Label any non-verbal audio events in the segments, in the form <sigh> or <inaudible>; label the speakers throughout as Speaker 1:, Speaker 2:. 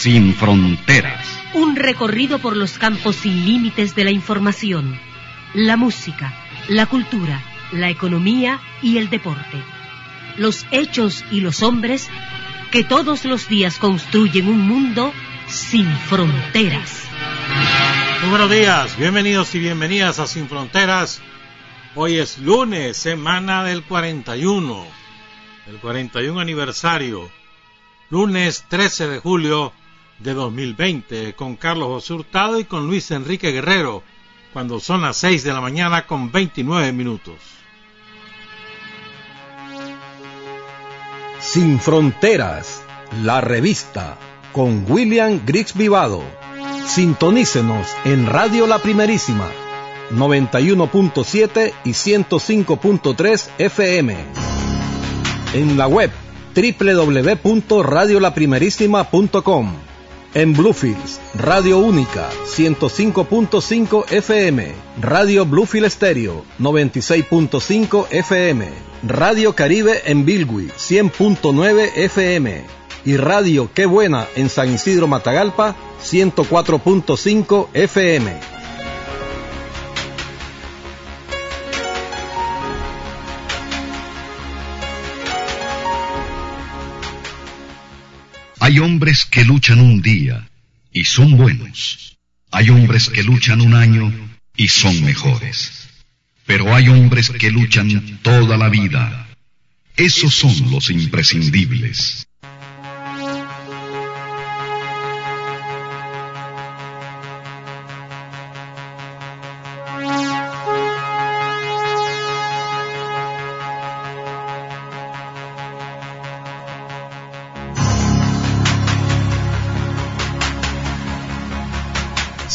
Speaker 1: Sin fronteras.
Speaker 2: Un recorrido por los campos sin límites de la información, la música, la cultura, la economía y el deporte. Los hechos y los hombres que todos los días construyen un mundo sin fronteras.
Speaker 3: Muy buenos días, bienvenidos y bienvenidas a Sin Fronteras. Hoy es lunes, semana del 41, el 41 aniversario, lunes 13 de julio de 2020 con Carlos José Hurtado y con Luis Enrique Guerrero, cuando son las 6 de la mañana con 29 minutos.
Speaker 4: Sin Fronteras, la revista, con William Griggs Vivado. Sintonícenos en Radio La Primerísima, 91.7 y 105.3 FM. En la web www.radiolaprimerísima.com en Bluefields, Radio Única, 105.5 FM, Radio Bluefield Stereo, 96.5 FM, Radio Caribe en Bilwi, 100.9 FM, y Radio Qué Buena en San Isidro Matagalpa, 104.5 FM.
Speaker 1: Hay hombres que luchan un día y son buenos. Hay hombres que luchan un año y son mejores. Pero hay hombres que luchan toda la vida. Esos son los imprescindibles.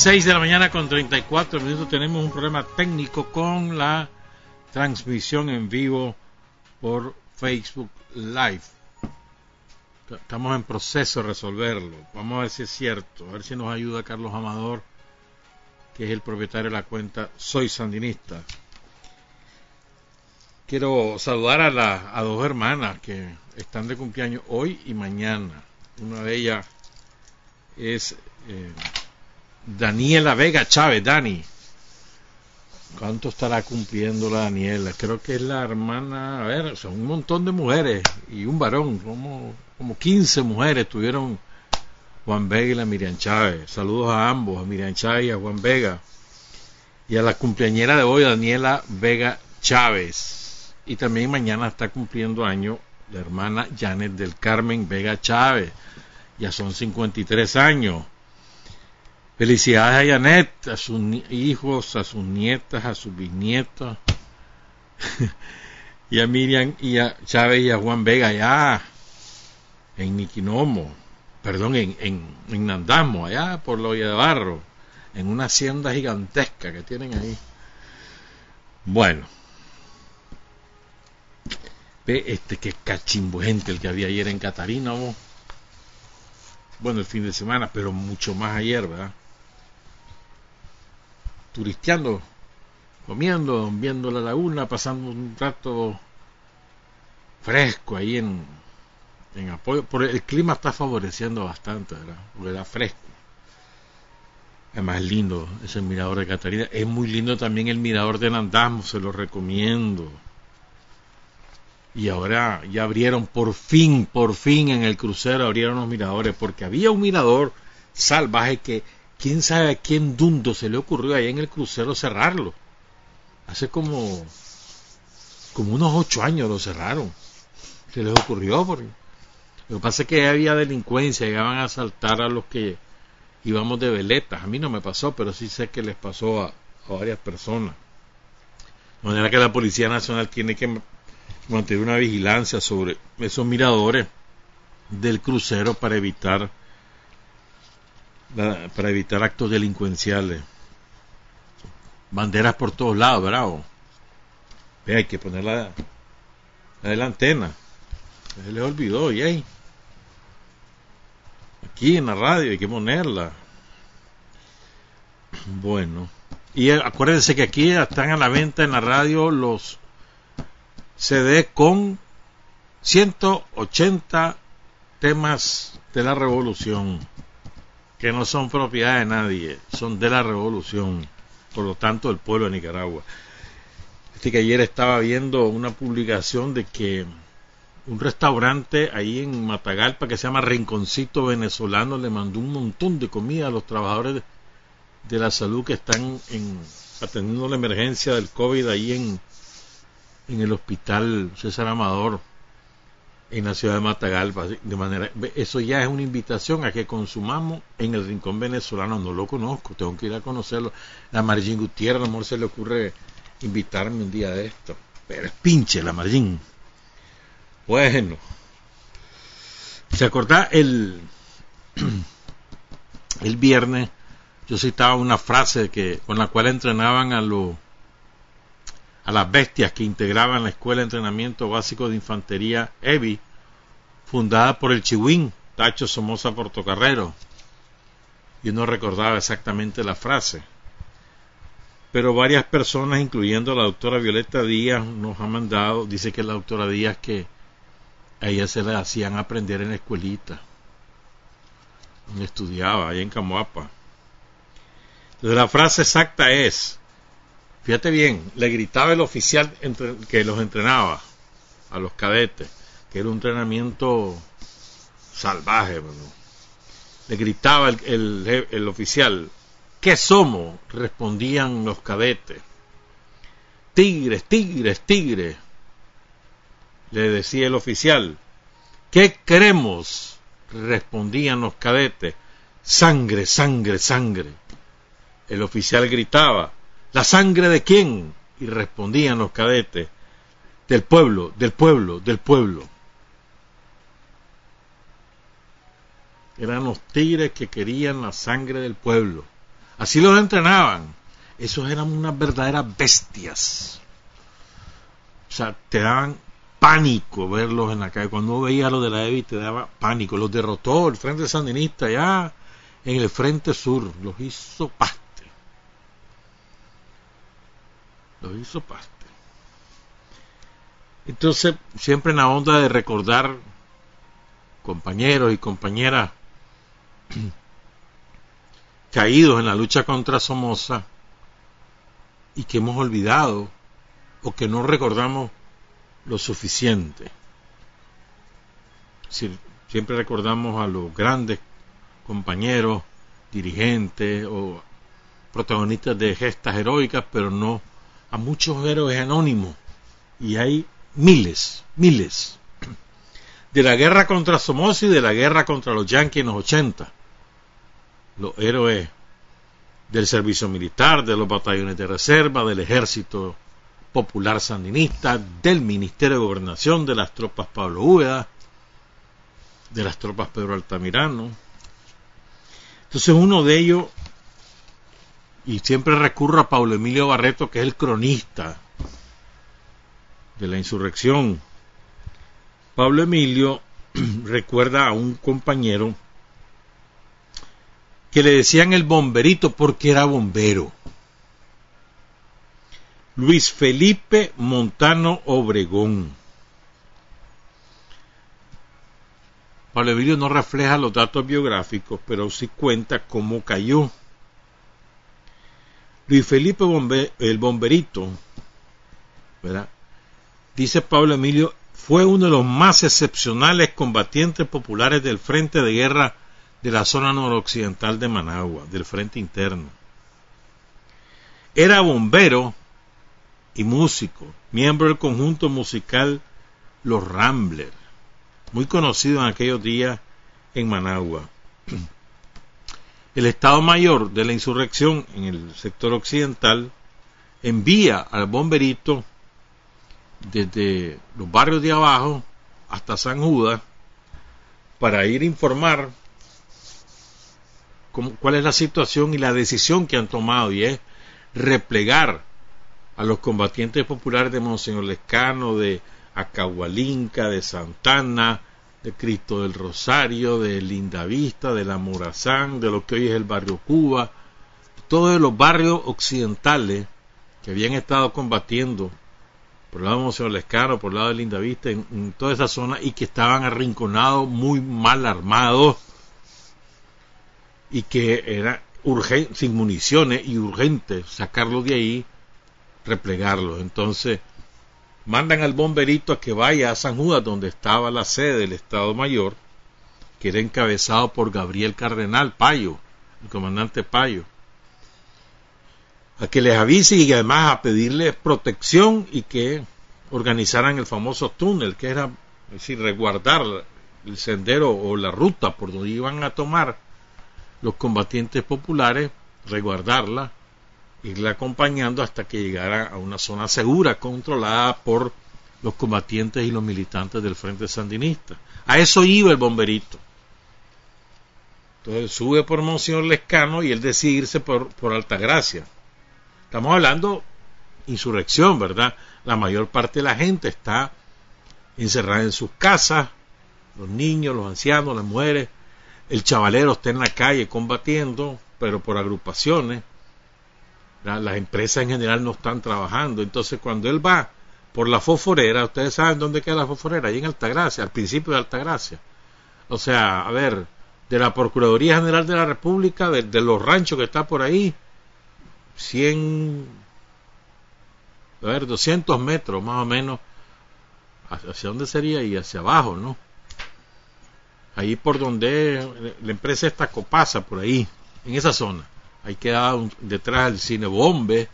Speaker 3: Seis de la mañana con 34 minutos tenemos un problema técnico con la transmisión en vivo por Facebook Live. Estamos en proceso de resolverlo. Vamos a ver si es cierto. A ver si nos ayuda Carlos Amador, que es el propietario de la cuenta Soy Sandinista. Quiero saludar a, la, dos hermanas que están de cumpleaños hoy y mañana. Una de ellas es eh, Daniela Vega Chávez, Dani. ¿Cuánto estará cumpliendo la Daniela? Creo que es la hermana, a ver, son un montón de mujeres y un varón, como, como 15 mujeres tuvieron Juan Vega y la Miriam Chávez. Saludos a ambos, a Miriam Chávez y a Juan Vega. Y a la cumpleañera de hoy, Daniela Vega Chávez. Y también mañana está cumpliendo año la hermana Janet del Carmen Vega Chávez. Ya son 53 años. Felicidades a Janet, a sus hijos, a sus nietas, a sus bisnietos. <laughs> y a Miriam y a Chávez y a Juan Vega allá en Niquinomo, perdón, en, en, en Nandamo, allá por la olla de barro, en una hacienda gigantesca que tienen ahí. Bueno, ve este que cachimbo gente el que había ayer en Catarina, bueno, el fin de semana, pero mucho más ayer, ¿verdad? Turisteando, comiendo, viendo la laguna, pasando un rato fresco ahí en, en apoyo. Por el clima está favoreciendo bastante, ¿verdad? Porque fresco. Además es lindo ese mirador de Catarina. Es muy lindo también el mirador de Nandasmo, se lo recomiendo. Y ahora ya abrieron por fin, por fin en el crucero abrieron los miradores, porque había un mirador salvaje que quién sabe a quién dundo se le ocurrió ahí en el crucero cerrarlo. Hace como, como unos ocho años lo cerraron. Se les ocurrió porque lo que pasa es que había delincuencia, llegaban a asaltar a los que íbamos de veletas. A mí no me pasó, pero sí sé que les pasó a, a varias personas. De manera que la Policía Nacional tiene que mantener una vigilancia sobre esos miradores del crucero para evitar para evitar actos delincuenciales. Banderas por todos lados, bravo. Ve, hay que ponerla la de la antena. Se le olvidó, y ahí. Aquí en la radio hay que ponerla. Bueno. Y acuérdense que aquí están a la venta en la radio los CD con 180 temas de la revolución que no son propiedad de nadie, son de la revolución, por lo tanto del pueblo de Nicaragua. Este que ayer estaba viendo una publicación de que un restaurante ahí en Matagalpa que se llama Rinconcito Venezolano le mandó un montón de comida a los trabajadores de la salud que están en, atendiendo la emergencia del COVID ahí en, en el hospital César Amador en la ciudad de Matagalpa. De manera, eso ya es una invitación a que consumamos en el rincón venezolano. No lo conozco, tengo que ir a conocerlo. La Margin Gutiérrez, a se le ocurre invitarme un día de esto. Pero es pinche la Margin. Bueno. ¿Se acordá el, <clears throat> el viernes? Yo citaba una frase que, con la cual entrenaban a los a las bestias que integraban la Escuela de Entrenamiento Básico de Infantería EVI, fundada por el Chihuín Tacho Somoza Portocarrero. Yo no recordaba exactamente la frase, pero varias personas, incluyendo la doctora Violeta Díaz, nos ha mandado, dice que la doctora Díaz que a ella se le hacían aprender en la escuelita, estudiaba, ahí en Camoapa. Entonces la frase exacta es, fíjate bien, le gritaba el oficial que los entrenaba a los cadetes, que era un entrenamiento salvaje, le gritaba el, el oficial, ¿Qué somos? respondían los cadetes. Tigres, tigres, tigres, le decía el oficial. ¿Qué queremos? respondían los cadetes. Sangre, sangre, sangre. El oficial gritaba. ¿La sangre de quién? Y respondían los cadetes. Del pueblo, del pueblo, del pueblo. Eran los tigres que querían la sangre del pueblo. Así los entrenaban. Esos eran unas verdaderas bestias. O sea, te daban pánico verlos en la calle. Cuando veía lo de la EVI te daba pánico. Los derrotó el Frente Sandinista ya en el Frente Sur. Los hizo paste. Los hizo paste. Entonces, siempre en la onda de recordar compañeros y compañeras <clears throat> caídos en la lucha contra Somoza y que hemos olvidado o que no recordamos lo suficiente. siempre recordamos a los grandes compañeros, dirigentes o protagonistas de gestas heroicas, pero no a muchos héroes anónimos. Y hay miles, miles. De la guerra contra Somoza y de la guerra contra los yanquis en los 80 los héroes del servicio militar, de los batallones de reserva, del ejército popular sandinista, del Ministerio de Gobernación, de las tropas Pablo Úbeda, de las tropas Pedro Altamirano. Entonces uno de ellos, y siempre recurro a Pablo Emilio Barreto, que es el cronista de la insurrección. Pablo Emilio <clears throat> recuerda a un compañero que le decían el bomberito porque era bombero. Luis Felipe Montano Obregón. Pablo Emilio no refleja los datos biográficos, pero sí cuenta cómo cayó. Luis Felipe el bomberito, ¿verdad? dice Pablo Emilio, fue uno de los más excepcionales combatientes populares del Frente de Guerra de la zona noroccidental de Managua, del frente interno. Era bombero y músico, miembro del conjunto musical Los Ramblers, muy conocido en aquellos días en Managua. El Estado Mayor de la insurrección en el sector occidental envía al bomberito desde los barrios de abajo hasta San Judas para ir a informar cuál es la situación y la decisión que han tomado y es replegar a los combatientes populares de Monseñor Lescano, de Acahualinca, de Santana, de Cristo del Rosario, de Lindavista, de la Morazán, de lo que hoy es el barrio Cuba, todos los barrios occidentales que habían estado combatiendo por el lado de Monseñor por el lado de Lindavista, en, en toda esa zona y que estaban arrinconados, muy mal armados y que era urgente, sin municiones y urgente sacarlos de ahí, replegarlos. Entonces, mandan al bomberito a que vaya a San Judas, donde estaba la sede del Estado Mayor, que era encabezado por Gabriel Cardenal Payo, el comandante Payo, a que les avise y además a pedirles protección y que organizaran el famoso túnel, que era es decir, resguardar el sendero o la ruta por donde iban a tomar los combatientes populares, resguardarla irle acompañando hasta que llegara a una zona segura, controlada por los combatientes y los militantes del Frente Sandinista. A eso iba el bomberito. Entonces sube por Monseñor Lescano y él decide irse por, por Altagracia. Estamos hablando insurrección, ¿verdad? La mayor parte de la gente está encerrada en sus casas, los niños, los ancianos, las mujeres, el chavalero está en la calle combatiendo, pero por agrupaciones las empresas en general no están trabajando. Entonces, cuando él va por la fosforera, ustedes saben dónde queda la fosforera, ahí en Altagracia, al principio de Altagracia. O sea, a ver, de la Procuraduría General de la República, de, los ranchos que está por ahí, 100, a ver, 200 metros más o menos, hacia dónde sería y hacia abajo, ¿no? Ahí por donde la empresa está Copasa, por ahí, en esa zona. Ahí queda detrás del cine Bombe,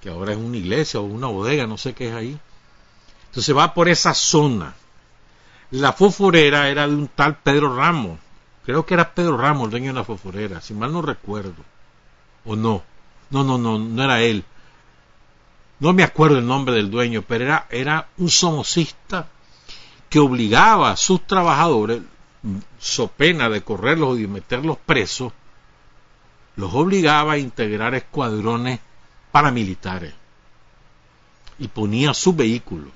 Speaker 3: que ahora es una iglesia o una bodega, no sé qué es ahí. Entonces va por esa zona. La fosforera era de un tal Pedro Ramos. Creo que era Pedro Ramos el dueño de la fosforera, si mal no recuerdo. ¿O no? No, no, no, no era él. No me acuerdo el nombre del dueño, pero era, era un somocista que obligaba a sus trabajadores, so pena de correrlos y de meterlos presos, los obligaba a integrar escuadrones paramilitares y ponía su vehículo.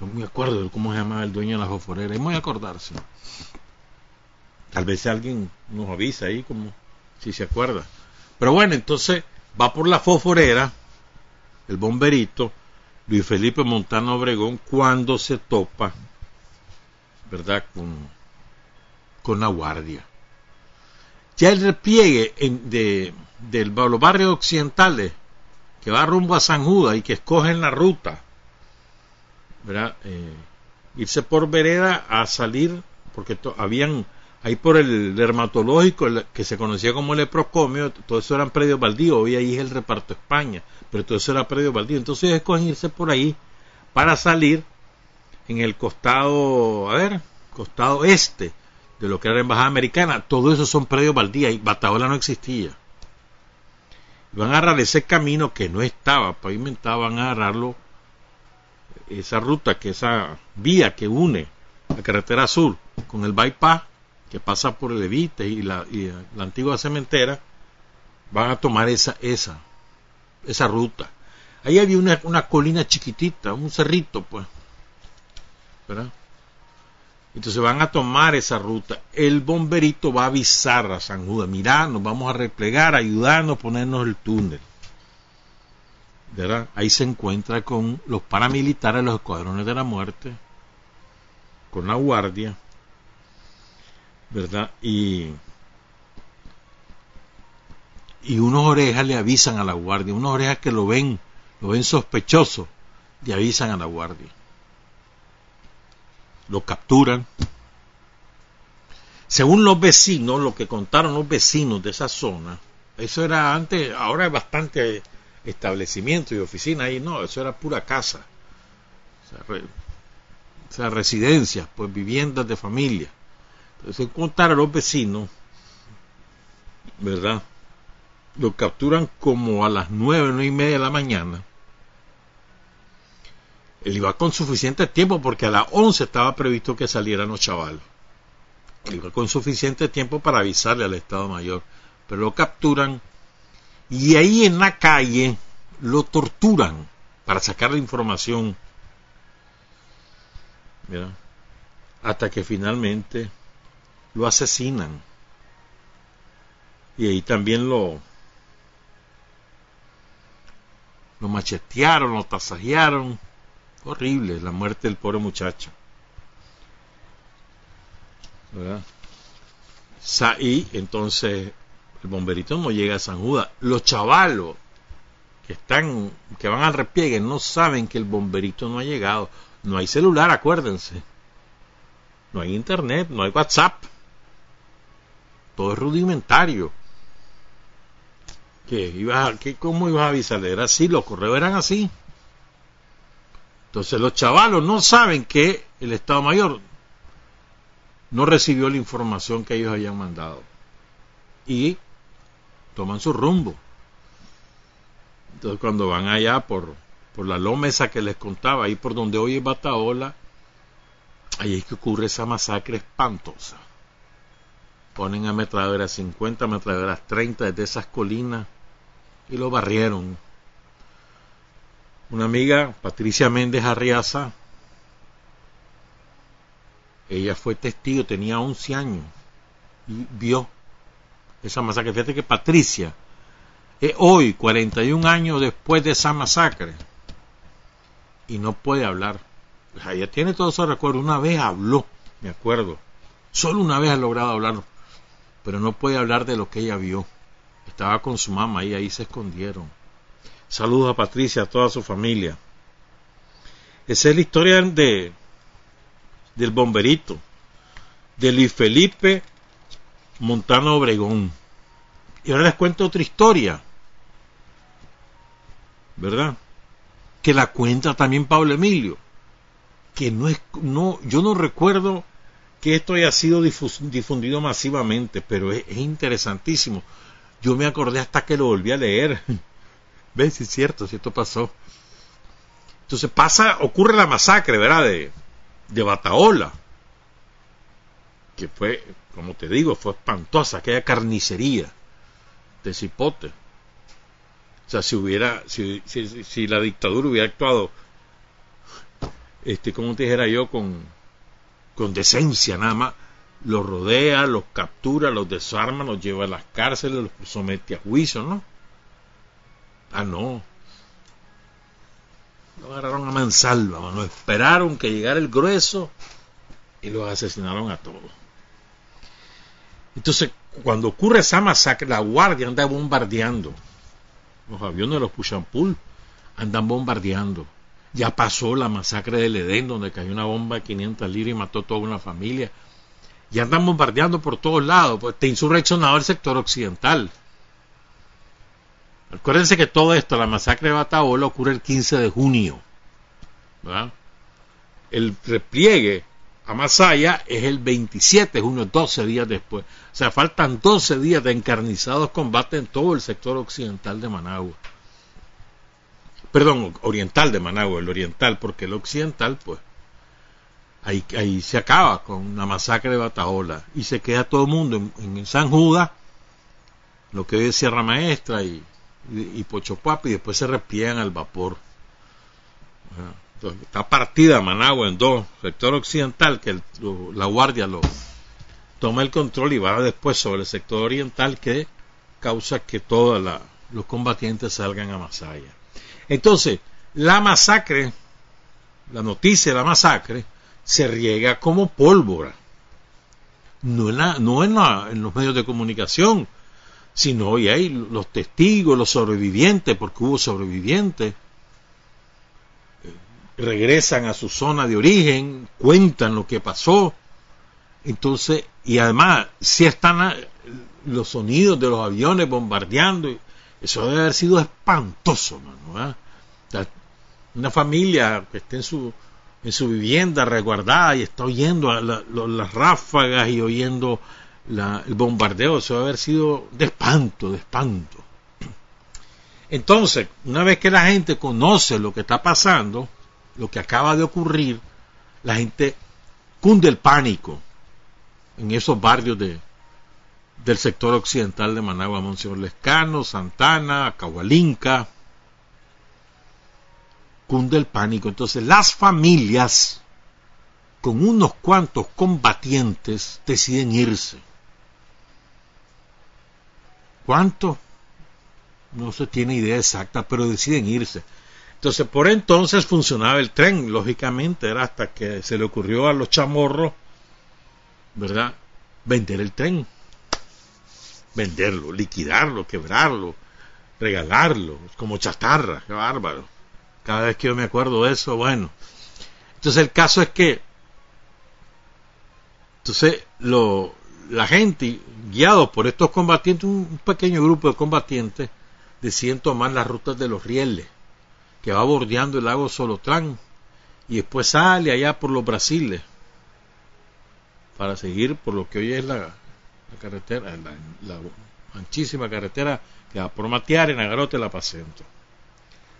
Speaker 3: No me acuerdo de cómo se llamaba el dueño de la joforera, es muy acordarse. Tal vez alguien nos avisa ahí, como si se acuerda. Pero bueno, entonces va por la fosforera, el bomberito, Luis Felipe Montano Obregón, cuando se topa, ¿verdad?, con, con la guardia. Ya el repliegue de, los barrios occidentales que va rumbo a San Judas y que escogen la ruta, ¿verdad? Eh, irse por vereda a salir, porque habían ahí por el dermatológico que se conocía como el Eprocomio, todo eso eran predios baldíos, hoy ahí es el reparto España, pero todo eso era predio baldío, entonces escogen irse por ahí para salir en el costado, a ver, costado este, de lo que era la embajada americana, todo eso son predios baldíos y Bataola no existía. Van a agarrar ese camino que no estaba pavimentado, van a agarrarlo, esa ruta, que esa vía que une la carretera sur con el bypass que pasa por el Evite y la, la antigua cementera, van a tomar esa, esa, esa ruta. Ahí había una, una colina chiquitita, un cerrito, pues. ¿Verdad? Entonces van a tomar esa ruta. El bomberito va a avisar a San Judas, mirá, nos vamos a replegar, ayudarnos, ponernos el túnel. ¿Verdad? Ahí se encuentra con los paramilitares, los escuadrones de la muerte, con la guardia, ¿verdad? Y, y unos orejas le avisan a la guardia, unas orejas que lo ven, lo ven sospechoso, le avisan a la guardia lo capturan. Según los vecinos, lo que contaron los vecinos de esa zona, eso era antes, ahora hay bastante establecimiento y oficina ahí, no, eso era pura casa. O sea, residencias, pues viviendas de familia. Entonces contaron los vecinos, ¿verdad? Lo capturan como a las nueve, nueve y media de la mañana él iba con suficiente tiempo porque a las 11 estaba previsto que salieran los chavalos. Iba con suficiente tiempo para avisarle al Estado Mayor. Pero lo capturan y ahí en la calle lo torturan para sacar la información. hasta que finalmente lo asesinan. Y ahí también lo, lo machetearon, lo tasajearon. Horrible la muerte del pobre muchacho. ¿verdad? Y entonces el bomberito no llega a San Judas. Los chavalos que están, que van al repliegue, no saben que el bomberito no ha llegado. No hay celular, acuérdense. No hay internet, no hay WhatsApp. Todo es rudimentario. ¿Qué? ¿Ibas qué, ¿Cómo ibas a avisarle? Era así, los correos eran así. Entonces los chavalos no saben que el Estado Mayor no recibió la información que ellos habían mandado. Y toman su rumbo. Entonces cuando van allá por, por la loma esa que les contaba, ahí por donde hoy es Bataola, ahí es que ocurre esa masacre espantosa. Ponen a ametralladoras 50, ametralladoras 30 desde esas colinas y lo barrieron. Una amiga, Patricia Méndez Arriaza, ella fue testigo, tenía 11 años y vio esa masacre. Fíjate que Patricia, es hoy, 41 años después de esa masacre, y no puede hablar. ella tiene todos esos recuerdos. Una vez habló, me acuerdo. Solo una vez ha logrado hablar, pero no puede hablar de lo que ella vio. Estaba con su mamá y ahí se escondieron. Saludos a Patricia, a toda su familia. Esa es la historia de, del bomberito, de Luis Felipe Montano Obregón. Y ahora les cuento otra historia, ¿verdad? Que la cuenta también Pablo Emilio, que no es, no, yo no recuerdo que esto haya sido difundido masivamente, pero es, interesantísimo. Yo me acordé hasta que lo volví a leer. <laughs> ¿Ves? Si es cierto, si esto pasó. Entonces pasa, ocurre la masacre, ¿verdad? De, de Bataola, que fue, como te digo, fue espantosa, aquella carnicería de Cipote. O sea, si hubiera, si, si, la dictadura hubiera actuado, este, como te dijera yo, con, con decencia nada más, los rodea, los captura, los desarma, los lleva a las cárceles, los somete a juicio, ¿no? Ah, no. Lo agarraron a mansalva, no esperaron que llegara el grueso y los asesinaron a todos. Entonces, cuando ocurre esa masacre, la guardia anda bombardeando. Los aviones de los Puchampul andan bombardeando. Ya pasó la masacre del Edén, donde cayó una bomba de 500 libras y mató toda una familia. Y andan bombardeando por todos lados. Pues te insurreccionado el sector occidental. Acuérdense que todo esto, la masacre de Bataola, ocurre el 15 de junio. El repliegue a Masaya es el 27 de junio, 12 días después. O sea, faltan 12 días de encarnizados combates en todo el sector occidental de Managua. Perdón, oriental de Managua, el oriental, porque el occidental, pues, ahí, se acaba con la masacre de Bataola y se queda todo el mundo en, San Judas, lo que hoy es Sierra Maestra y, y, Pochopapi, y después se repliegan al vapor. está partida Managua en dos, sector occidental, que la guardia lo toma el control y va después sobre el sector oriental que causa que todos los combatientes salgan a Masaya. Entonces, la masacre, la noticia de la masacre, se riega como pólvora. No en, no en los medios de comunicación, sino hoy hay los testigos, los sobrevivientes, porque hubo sobrevivientes, regresan a su zona de origen, cuentan lo que pasó, entonces, y además, si están los sonidos de los aviones bombardeando, eso debe haber sido espantoso, ¿no? una familia que esté en su, en su vivienda resguardada y está oyendo las ráfagas y oyendo el bombardeo, eso debe haber sido de espanto, de espanto. Entonces, una vez que la gente conoce lo que está pasando, lo que acaba de ocurrir, la gente cunde el pánico. en esos barrios de, del sector occidental de Managua, Monseñor Lescano, Santana, Cahualinca, cunde el pánico. Entonces las familias con unos cuantos combatientes deciden irse. ¿Cuántos? No se tiene idea exacta, pero deciden irse. Entonces, por entonces funcionaba el tren, lógicamente, era hasta que se le ocurrió a los chamorros, ¿verdad? Vender el tren. Venderlo, liquidarlo, quebrarlo, regalarlo, como chatarra, qué bárbaro. Cada vez que yo me acuerdo de eso, bueno. Entonces el caso es que, entonces lo, la gente, guiados por estos combatientes, un pequeño grupo de combatientes, deciden tomar las rutas de los rieles que va bordeando el lago Solotlán y después sale allá por los Brasiles para seguir por lo que hoy es la, carretera, la, anchísima carretera que va por Matiare, Nagarote, La Pacento.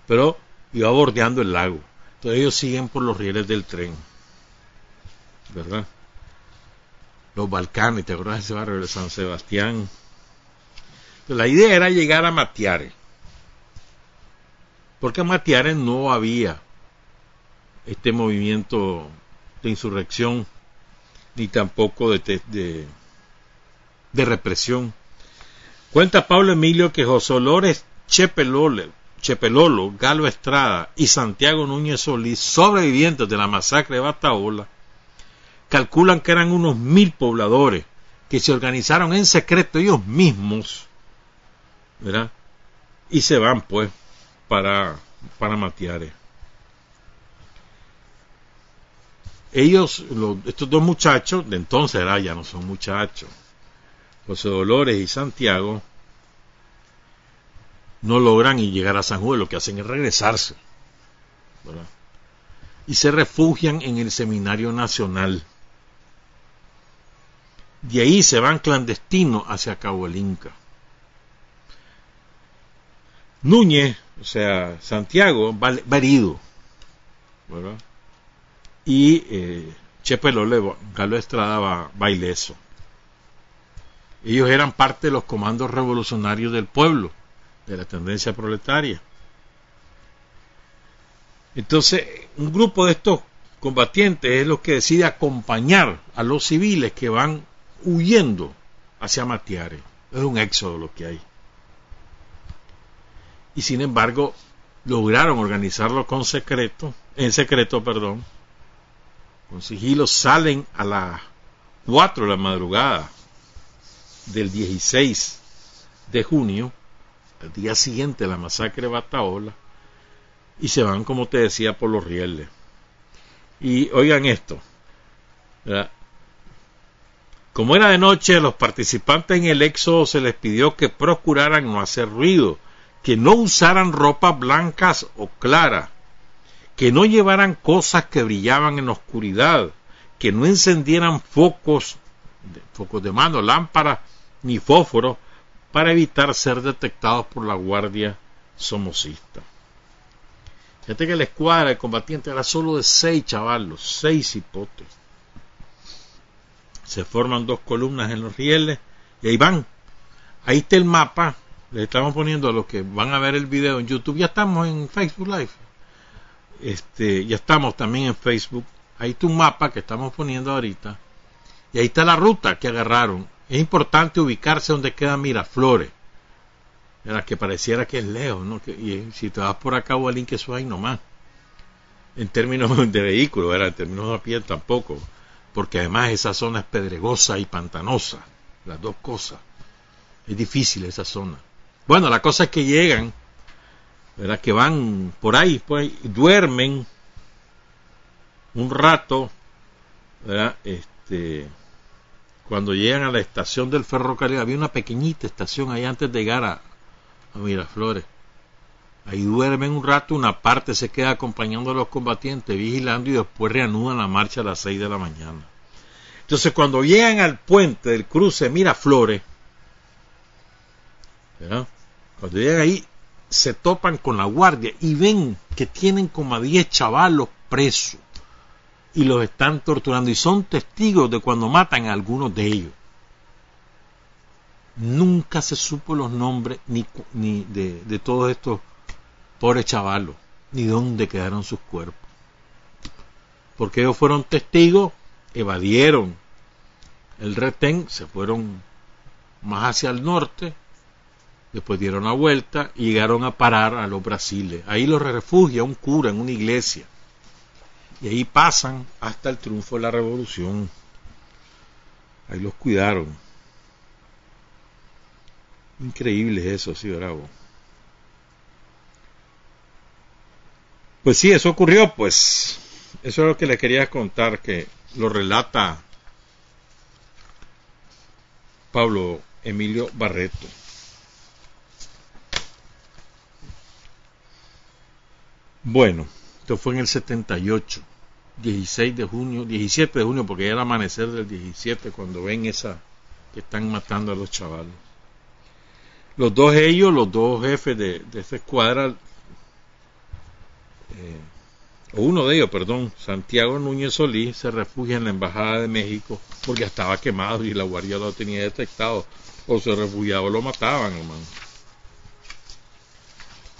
Speaker 3: Pero iba bordeando el lago. Entonces ellos siguen por los rieles del tren. ¿Verdad? Los Balcanes, ¿te acuerdas de ese barrio de San Sebastián? la idea era llegar a Matiare porque en Matiares no había este movimiento de insurrección ni tampoco de, de, represión. Cuenta Pablo Emilio que José Olores Chepelolo, Galo Estrada y Santiago Núñez Solís, sobrevivientes de la masacre de Bataola, calculan que eran unos mil pobladores que se organizaron en secreto ellos mismos, ¿verdad? Y se van pues para, para Matiare. Ellos, estos dos muchachos, de entonces ya no son muchachos, José Dolores y Santiago, no logran llegar a San Juan, lo que hacen es regresarse. Y se refugian en el Seminario Nacional. De ahí se van clandestinos hacia Cabo el Inca. Núñez o sea, Santiago va, herido, ¿verdad? Y eh, Chepe Lole, Galo Estrada va, ileso. Ellos eran parte de los comandos revolucionarios del pueblo, de la tendencia proletaria. Entonces, un grupo de estos combatientes es lo que decide acompañar a los civiles que van huyendo hacia Matiare. Es un éxodo lo que hay y sin embargo lograron organizarlo con secreto, en secreto, perdón, con sigilo, salen a las 4 de la madrugada del 16 de junio, el día siguiente de la masacre de Bataola, y se van, como te decía, por los rieles. Y oigan esto, como era de noche, a los participantes en el éxodo se les pidió que procuraran no hacer ruido, que no usaran ropas blancas o claras, que no llevaran cosas que brillaban en la oscuridad, que no encendieran focos, focos de mano, lámparas ni fósforos para evitar ser detectados por la guardia somocista. Fíjate que la escuadra de combatientes era solo de seis chavalos, seis hipotes. Se forman dos columnas en los rieles y ahí van. Ahí está el mapa le estamos poniendo a los que van a ver el video en YouTube. Ya estamos en Facebook Live. Este, ya estamos también en Facebook. Ahí está un mapa que estamos poniendo ahorita. Y ahí está la ruta que agarraron. Es importante ubicarse donde queda Miraflores. Era que pareciera que es lejos, ¿no? y si te vas por acá, o que eso hay nomás. En términos <laughs> de vehículo, era en términos de pie tampoco. Porque además esa zona es pedregosa y pantanosa. Las dos cosas. Es difícil esa zona. Bueno, la cosa es que llegan, ¿verdad? Que van por ahí, pues, duermen un rato, ¿verdad? Este, cuando llegan a la estación del ferrocarril, había una pequeñita estación ahí antes de llegar a, a Miraflores. Ahí duermen un rato, una parte se queda acompañando a los combatientes, vigilando y después reanudan la marcha a las 6 de la mañana. Entonces, cuando llegan al puente del cruce Miraflores, ¿verdad? Cuando llegan ahí, se topan con la guardia y ven que tienen como a 10 chavalos presos. y los están torturando y son testigos de cuando matan a algunos de ellos. Nunca se supo los nombres ni, ni de, de todos estos pobres chavalos, ni dónde quedaron sus cuerpos. Porque ellos fueron testigos, evadieron el retén, se fueron más hacia el norte, después dieron la vuelta y llegaron a parar a los brasiles. Ahí los refugia un cura en una iglesia. Y ahí pasan hasta el triunfo de la revolución. Ahí los cuidaron. Increíble eso, sí, bravo. Pues sí, eso ocurrió, pues. Eso es lo que le quería contar, que lo relata Pablo Emilio Barreto. Bueno, esto fue en el 78, 16 de junio, 17 de junio, porque era el amanecer del 17 cuando ven esa que están matando a los chavales. Los dos ellos, los dos jefes de, de esta escuadra, eh, o uno de ellos, perdón, Santiago Núñez Solís, se refugia en la Embajada de México porque estaba quemado y la guardia lo tenía detectado. O se refugiaba o lo mataban, hermano.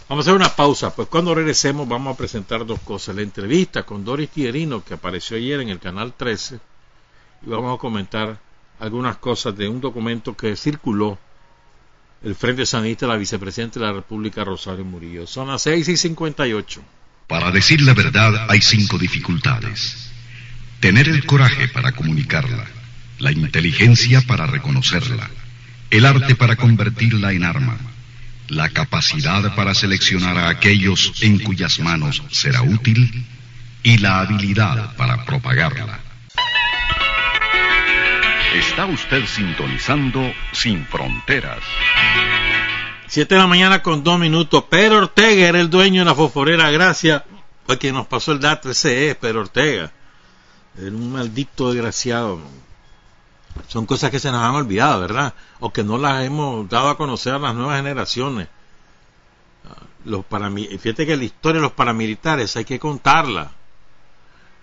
Speaker 3: Vamos a hacer una pausa, pues cuando regresemos vamos a presentar dos cosas. La entrevista con Doris Tierino que apareció ayer en el canal 13 y vamos a comentar algunas cosas de un documento que circuló el Frente Sanista la Vicepresidenta de la República, Rosario Murillo. Son las 6 y 58.
Speaker 1: Para decir la verdad hay cinco dificultades. Tener el coraje para comunicarla, la inteligencia para reconocerla, el arte para convertirla en arma, la capacidad para seleccionar a aquellos en cuyas manos será útil y la habilidad para propagarla. Está usted sintonizando Sin Fronteras.
Speaker 3: Siete de la mañana con dos minutos. Pedro Ortega era el dueño de la fosforera Gracia. Fue quien nos pasó el dato. Ese es Pedro Ortega. Era un maldito desgraciado. Son cosas que se nos han olvidado, ¿verdad? O que no las hemos dado a conocer a las nuevas generaciones. Los Fíjate que la historia de los paramilitares hay que contarla.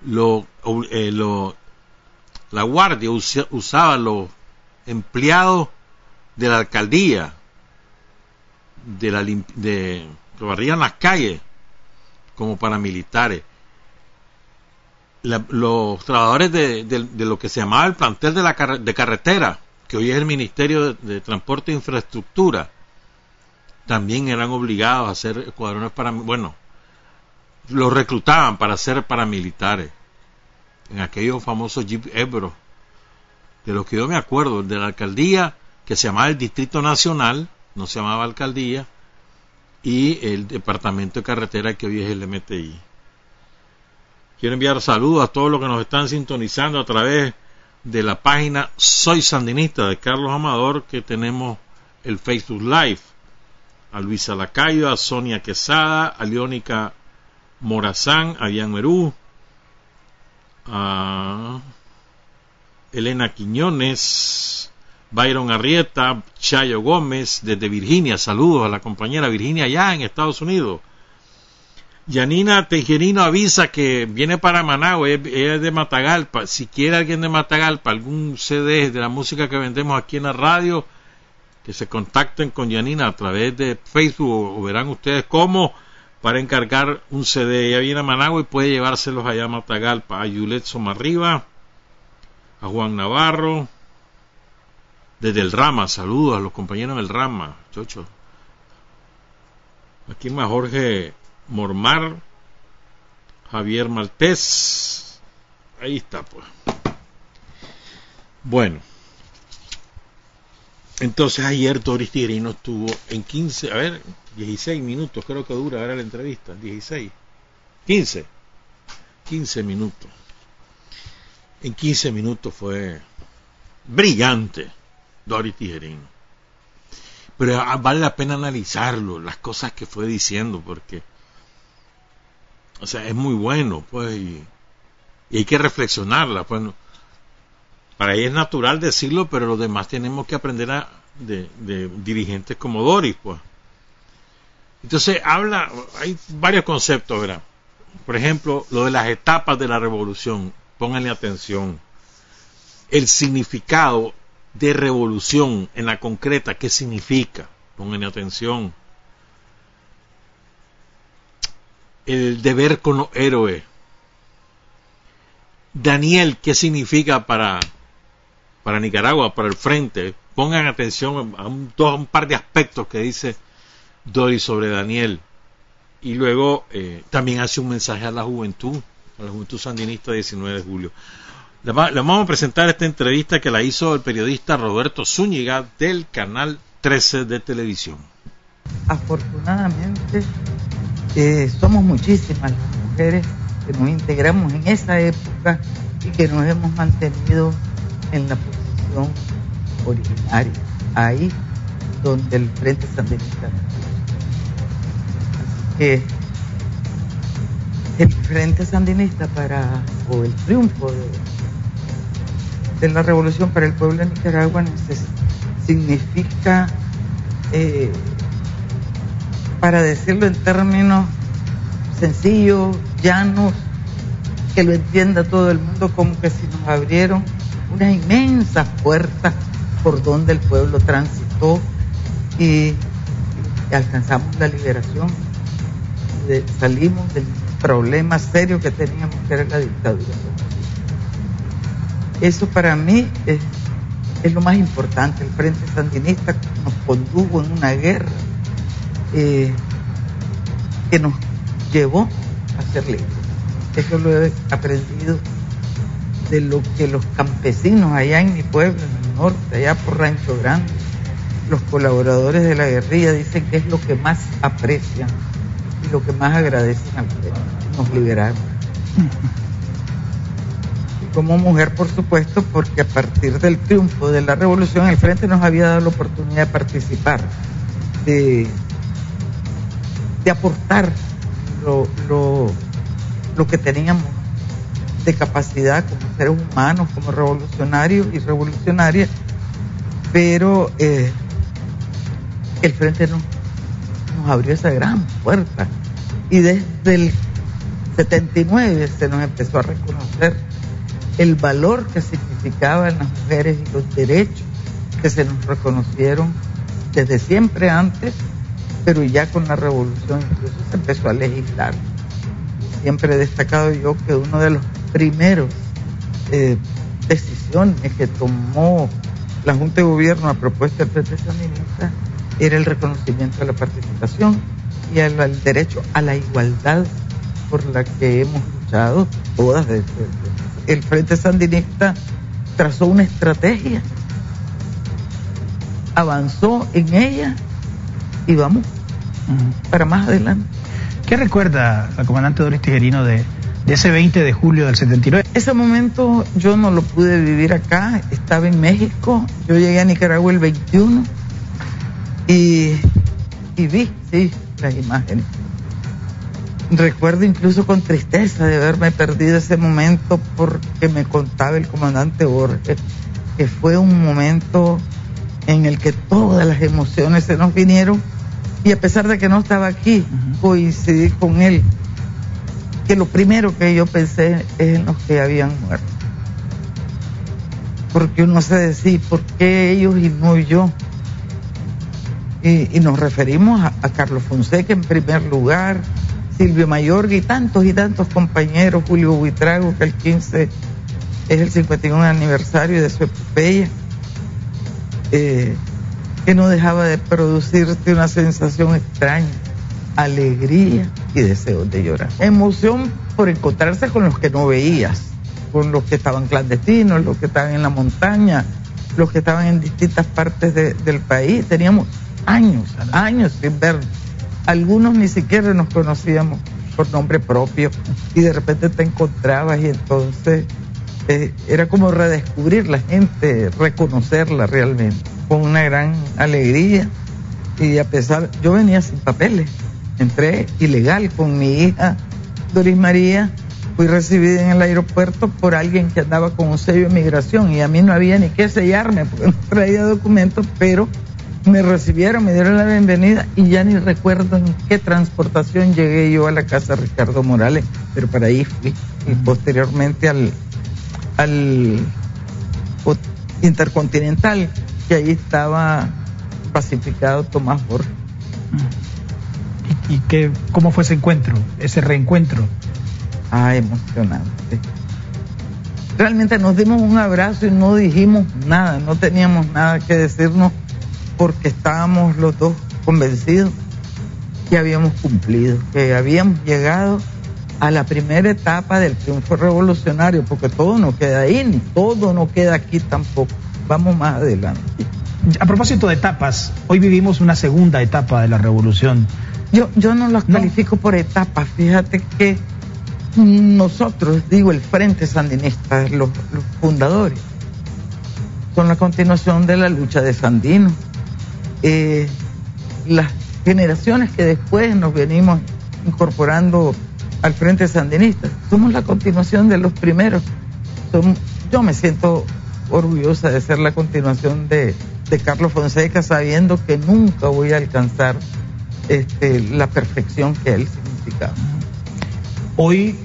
Speaker 3: Lo, eh, lo, la guardia usaba los empleados de la alcaldía de la de que barrían las calles como paramilitares los trabajadores de, de, lo que se llamaba el plantel de la de carretera que hoy es el Ministerio de, Transporte e Infraestructura también eran obligados a hacer escuadrones para bueno los reclutaban para ser paramilitares en aquellos famosos Jeep Ebro, de los que yo me acuerdo, de la alcaldía que se llamaba el Distrito Nacional, no se llamaba alcaldía, y el Departamento de Carretera que hoy es el MTI. Quiero enviar saludos a todos los que nos están sintonizando a través de la página Soy Sandinista de Carlos Amador, que tenemos el Facebook Live. A Luisa Lacayo, a Sonia Quesada, a Leónica Morazán, a Ian Merú, a Elena Quiñones, Byron Arrieta, Chayo Gómez, desde Virginia, saludos a la compañera Virginia allá en Estados Unidos. Yanina Tejerino avisa que viene para Managua, ella es de Matagalpa. Si quiere alguien de Matagalpa, algún CD de la música que vendemos aquí en la radio, que se contacten con Yanina a través de Facebook o verán ustedes cómo para encargar un CD. Ella viene a Managua y puede llevárselos allá a Matagalpa, a Yulet Somarriba, a Juan Navarro, desde el Rama, saludos a los compañeros del Rama, chocho. Aquí más Jorge Mormar, Javier Maltés, ahí está pues. Bueno, entonces ayer Doris Tirino estuvo en 15, a ver, 16 minutos creo que dura ahora la entrevista, 16, 15, 15 minutos. En 15 minutos fue brillante Doris Tijerino. Pero vale la pena analizarlo, las cosas que fue diciendo, porque, o sea, es muy bueno, pues, y, hay que reflexionarla. Pues, para ella es natural decirlo, pero los demás tenemos que aprender de, de dirigentes como Doris, pues. Entonces habla, hay varios conceptos, ¿verdad? por ejemplo, lo de las etapas de la revolución, pónganle atención. El significado de revolución en la concreta, ¿qué significa? Pónganle atención. El deber con héroe. Daniel, ¿qué significa para, para Nicaragua, para el frente? Pongan atención a un, par de aspectos que dice Dory sobre Daniel. Y luego eh, también hace un mensaje a la juventud, a la juventud sandinista 19 de julio. Le, vamos a presentar esta entrevista que la hizo el periodista Roberto Zúñiga del canal 13 de televisión.
Speaker 5: Afortunadamente, eh, somos muchísimas las mujeres que nos integramos en esa época y que nos hemos mantenido en la posición originaria, ahí donde el Frente Sandinista que el Frente Sandinista para, o el triunfo de, la revolución para el pueblo de Nicaragua significa, eh, para decirlo en términos sencillos, llanos, que lo entienda todo el mundo, como que si nos abrieron una inmensa puerta por donde el pueblo transitó y alcanzamos la liberación salimos del problema serio que teníamos, que era la dictadura. Eso para mí es, lo más importante. El Frente Sandinista nos condujo en una guerra eh, que nos llevó a ser libres. Eso lo he aprendido de lo que los campesinos allá en mi pueblo, en el norte, allá por Rancho Grande, los colaboradores de la guerrilla dicen que es lo que más aprecian lo que más agradecen a que nos liberaron. <laughs> como mujer, por supuesto, porque a partir del triunfo de la revolución, el Frente nos había dado la oportunidad de participar, de, de aportar lo, lo, lo que teníamos de capacidad como seres humanos, como revolucionarios y revolucionarias, pero eh, el Frente nos, nos abrió esa gran puerta. Y desde el 79 se nos empezó a reconocer el valor que significaban las mujeres y los derechos que se nos reconocieron desde siempre antes, pero ya con la revolución incluso se empezó a legislar. Siempre he destacado yo que uno de los primeros eh, decisiones que tomó la Junta de Gobierno a propuesta del Frente Sandinista era el reconocimiento de la participación y al, derecho a la igualdad por la que hemos luchado todas. El Frente Sandinista trazó una estrategia, avanzó en ella y vamos para más adelante.
Speaker 6: ¿Qué recuerda el comandante Doris Tijerino de, de ese 20 de julio del 79?
Speaker 5: Ese momento yo no lo pude vivir acá, estaba en México, yo llegué a Nicaragua el 21 y, y vi, sí, las imágenes. Recuerdo incluso con tristeza de haberme perdido ese momento porque me contaba el comandante Borges que fue un momento en el que todas las emociones se nos vinieron y a pesar de que no estaba aquí, coincidí con él, que lo primero que yo pensé es en los que habían muerto. Porque uno se decía, ¿por qué ellos y no yo? Y, nos referimos a, Carlos Fonseca en primer lugar, Silvio Mayorga y tantos y tantos compañeros, Julio Buitrago, que el 15 es el 51 aniversario de su epopeya, eh, que no dejaba de producirte una sensación extraña, alegría y deseo de llorar. Emoción por encontrarse con los que no veías, con los que estaban clandestinos, los que estaban en la montaña, los que estaban en distintas partes del país. Teníamos años, años sin ver. Algunos ni siquiera nos conocíamos por nombre propio y de repente te encontrabas y entonces eh, era como redescubrir la gente, reconocerla realmente, con una gran alegría. Y a pesar, yo venía sin papeles, entré ilegal con mi hija Doris María, fui recibida en el aeropuerto por alguien que andaba con un sello de migración y a mí no había ni que sellarme porque no traía documentos, pero me recibieron, me dieron la bienvenida y ya ni recuerdo en qué transportación llegué yo a la casa de Ricardo Morales, pero para ahí fui y posteriormente al, al Intercontinental, que ahí estaba pacificado Tomás Borges.
Speaker 6: ¿Y, qué, cómo fue ese encuentro, ese reencuentro?
Speaker 5: Ah, emocionante. Realmente nos dimos un abrazo y no dijimos nada, no teníamos nada que decirnos porque estábamos los dos convencidos que habíamos cumplido, que habíamos llegado a la primera etapa del triunfo revolucionario, porque todo no queda ahí, ni todo no queda aquí tampoco. Vamos más adelante.
Speaker 6: A propósito de etapas, hoy vivimos una segunda etapa de la revolución.
Speaker 5: Yo, yo no las califico por etapas, fíjate que nosotros, digo, el Frente Sandinista, los, los fundadores, son la continuación de la lucha de Sandino eh, las generaciones que después nos venimos incorporando al Frente Sandinista, somos la continuación de los primeros. yo me siento orgullosa de ser la continuación de, Carlos Fonseca, sabiendo que nunca voy a alcanzar este, la perfección que él significaba.
Speaker 6: Hoy,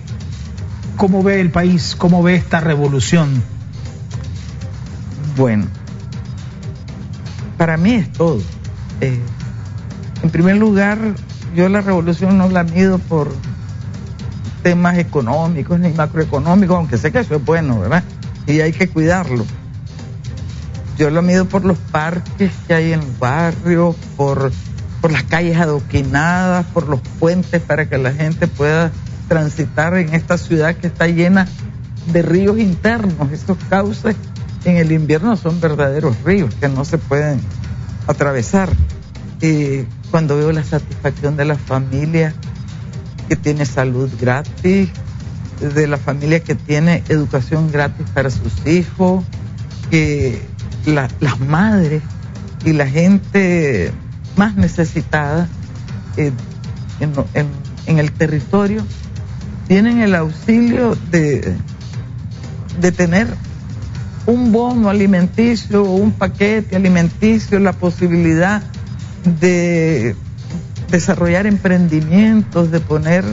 Speaker 6: ¿cómo ve el país? ¿Cómo ve esta revolución?
Speaker 5: Bueno, para mí es todo. Eh, en primer lugar, yo la revolución no la mido por temas económicos ni macroeconómicos, aunque sé que eso es bueno, ¿verdad? Y hay que cuidarlo. Yo lo mido por los parques que hay en el barrio, por, por las calles adoquinadas, por los puentes para que la gente pueda transitar en esta ciudad que está llena de ríos internos. Estos cauces en el invierno son verdaderos ríos que no se pueden atravesar. Y cuando veo la satisfacción de la familia que tiene salud gratis, de la familia que tiene educación gratis para sus hijos, que las madres y la gente más necesitada eh, en, el territorio tienen el auxilio de, de tener un bono alimenticio un paquete alimenticio, la posibilidad de desarrollar emprendimientos, de poner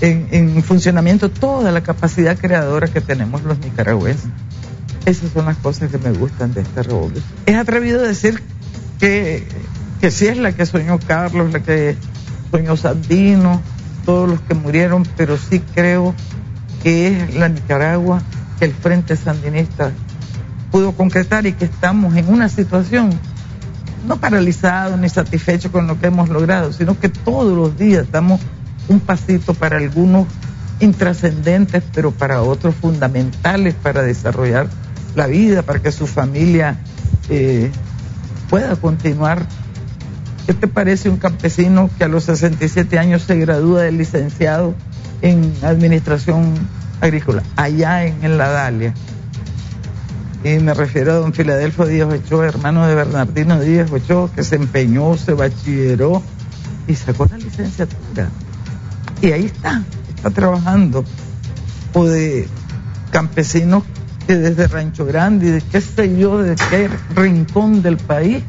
Speaker 5: en, funcionamiento toda la capacidad creadora que tenemos los nicaragüenses. Esas son las cosas que me gustan de esta revolución. Es atrevido decir que, que sí es la que soñó Carlos, la que soñó Sandino, todos los que murieron, pero sí creo que es la Nicaragua que el Frente Sandinista pudo concretar y que estamos en una situación no paralizados ni satisfechos con lo que hemos logrado, sino que todos los días damos un pasito para algunos intrascendentes, pero para otros fundamentales para desarrollar la vida, para que su familia eh, pueda continuar. ¿Qué te parece un campesino que a los 67 años se gradúa de licenciado en administración agrícola, allá en la Dalia? Y me refiero a don Filadelfo Díaz Ochoa, hermano de Bernardino Díaz Ochoa, que se empeñó, se bachilleró y sacó la licenciatura. Y ahí está, está trabajando. O de campesinos que desde Rancho Grande de qué sé yo, de qué rincón del país,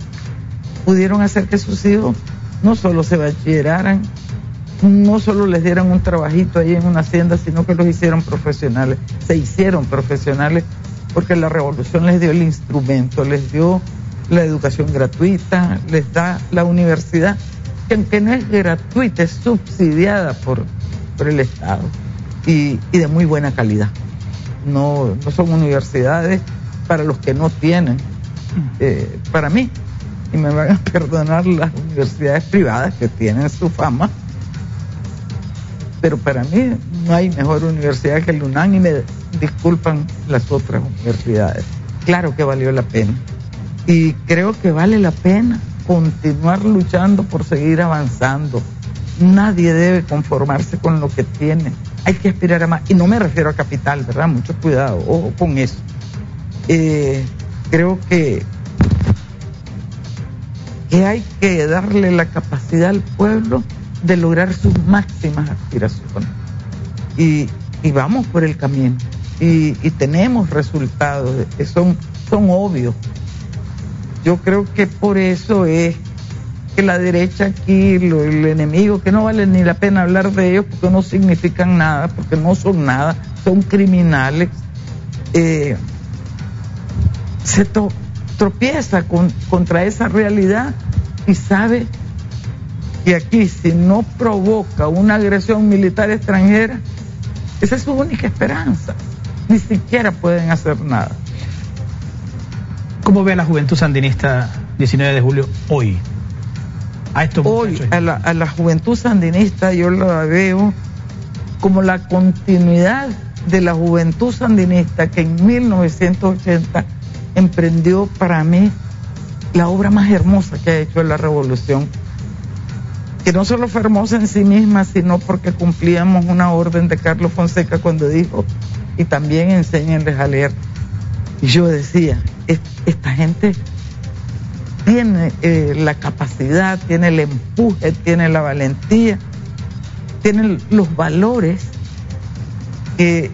Speaker 5: pudieron hacer que sus hijos no solo se bachilleraran, no solo les dieran un trabajito ahí en una hacienda, sino que los hicieron profesionales, se hicieron profesionales porque la revolución les dio el instrumento, les dio la educación gratuita, les da la universidad, que aunque no es gratuita, es subsidiada por, por el Estado y, de muy buena calidad. No, no son universidades para los que no tienen. Eh, para mí, y me van a <laughs> perdonar las universidades privadas que tienen su fama, pero para mí no hay mejor universidad que el UNAM y me disculpan las otras universidades. Claro que valió la pena. Y creo que vale la pena continuar luchando por seguir avanzando. Nadie debe conformarse con lo que tiene. Hay que aspirar a más. Y no me refiero a capital, ¿verdad? Mucho cuidado, ojo con eso. Eh, creo que, que hay que darle la capacidad al pueblo de lograr sus máximas aspiraciones. Y, y vamos por el camino y, tenemos resultados son, son obvios. yo creo que por eso es que la derecha aquí, el enemigo, que no vale ni la pena hablar de ellos porque no significan nada, porque no son nada, son criminales, eh, se tropieza contra esa realidad y sabe que aquí si no provoca una agresión militar extranjera, esa es su única esperanza. Ni siquiera pueden hacer nada.
Speaker 6: ¿Cómo ve a la juventud sandinista 19 de julio hoy?
Speaker 5: A estos hoy a la, a la juventud sandinista yo la veo como la continuidad de la juventud sandinista que en 1980 emprendió para mí la obra más hermosa que ha hecho la revolución, que no solo fue hermosa en sí misma, sino porque cumplíamos una orden de Carlos Fonseca cuando dijo, y también enséñenles a leer. Y yo decía, esta gente tiene eh, la capacidad, tiene el empuje, tiene la valentía, tiene los valores que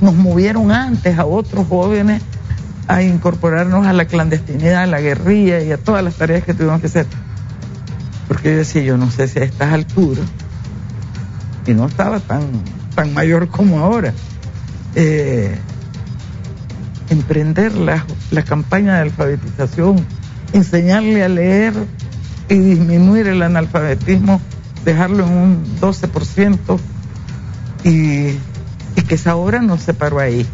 Speaker 5: nos movieron antes a otros jóvenes a incorporarnos a la clandestinidad, a la guerrilla y a todas las tareas que tuvimos que hacer. Porque yo decía, yo no sé si a estas alturas, y no estaba tan, tan mayor como ahora, eh, emprender la, campaña de alfabetización, enseñarle a leer y disminuir el analfabetismo, dejarlo en un 12% y, y que esa obra no se paró ahí.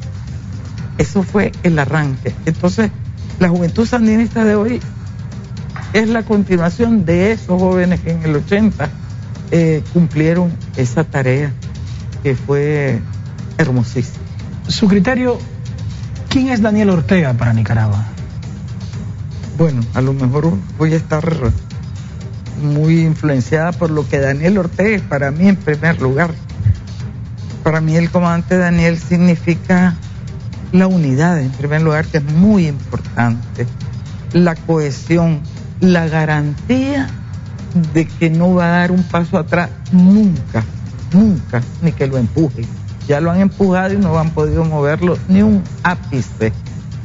Speaker 5: Eso fue el arranque. Entonces, la juventud sandinista de hoy es la continuación de esos jóvenes que en el 80 eh, cumplieron esa tarea que fue hermosísima.
Speaker 6: Su criterio, ¿quién es Daniel Ortega para Nicaragua?
Speaker 5: Bueno, a lo mejor voy a estar muy influenciada por lo que Daniel Ortega es para mí en primer lugar. Para mí el comandante Daniel significa la unidad, en primer lugar, que es muy importante, la cohesión, la garantía de que no va a dar un paso atrás nunca, nunca, ni que lo empuje. Ya lo han empujado y no han podido moverlo ni un ápice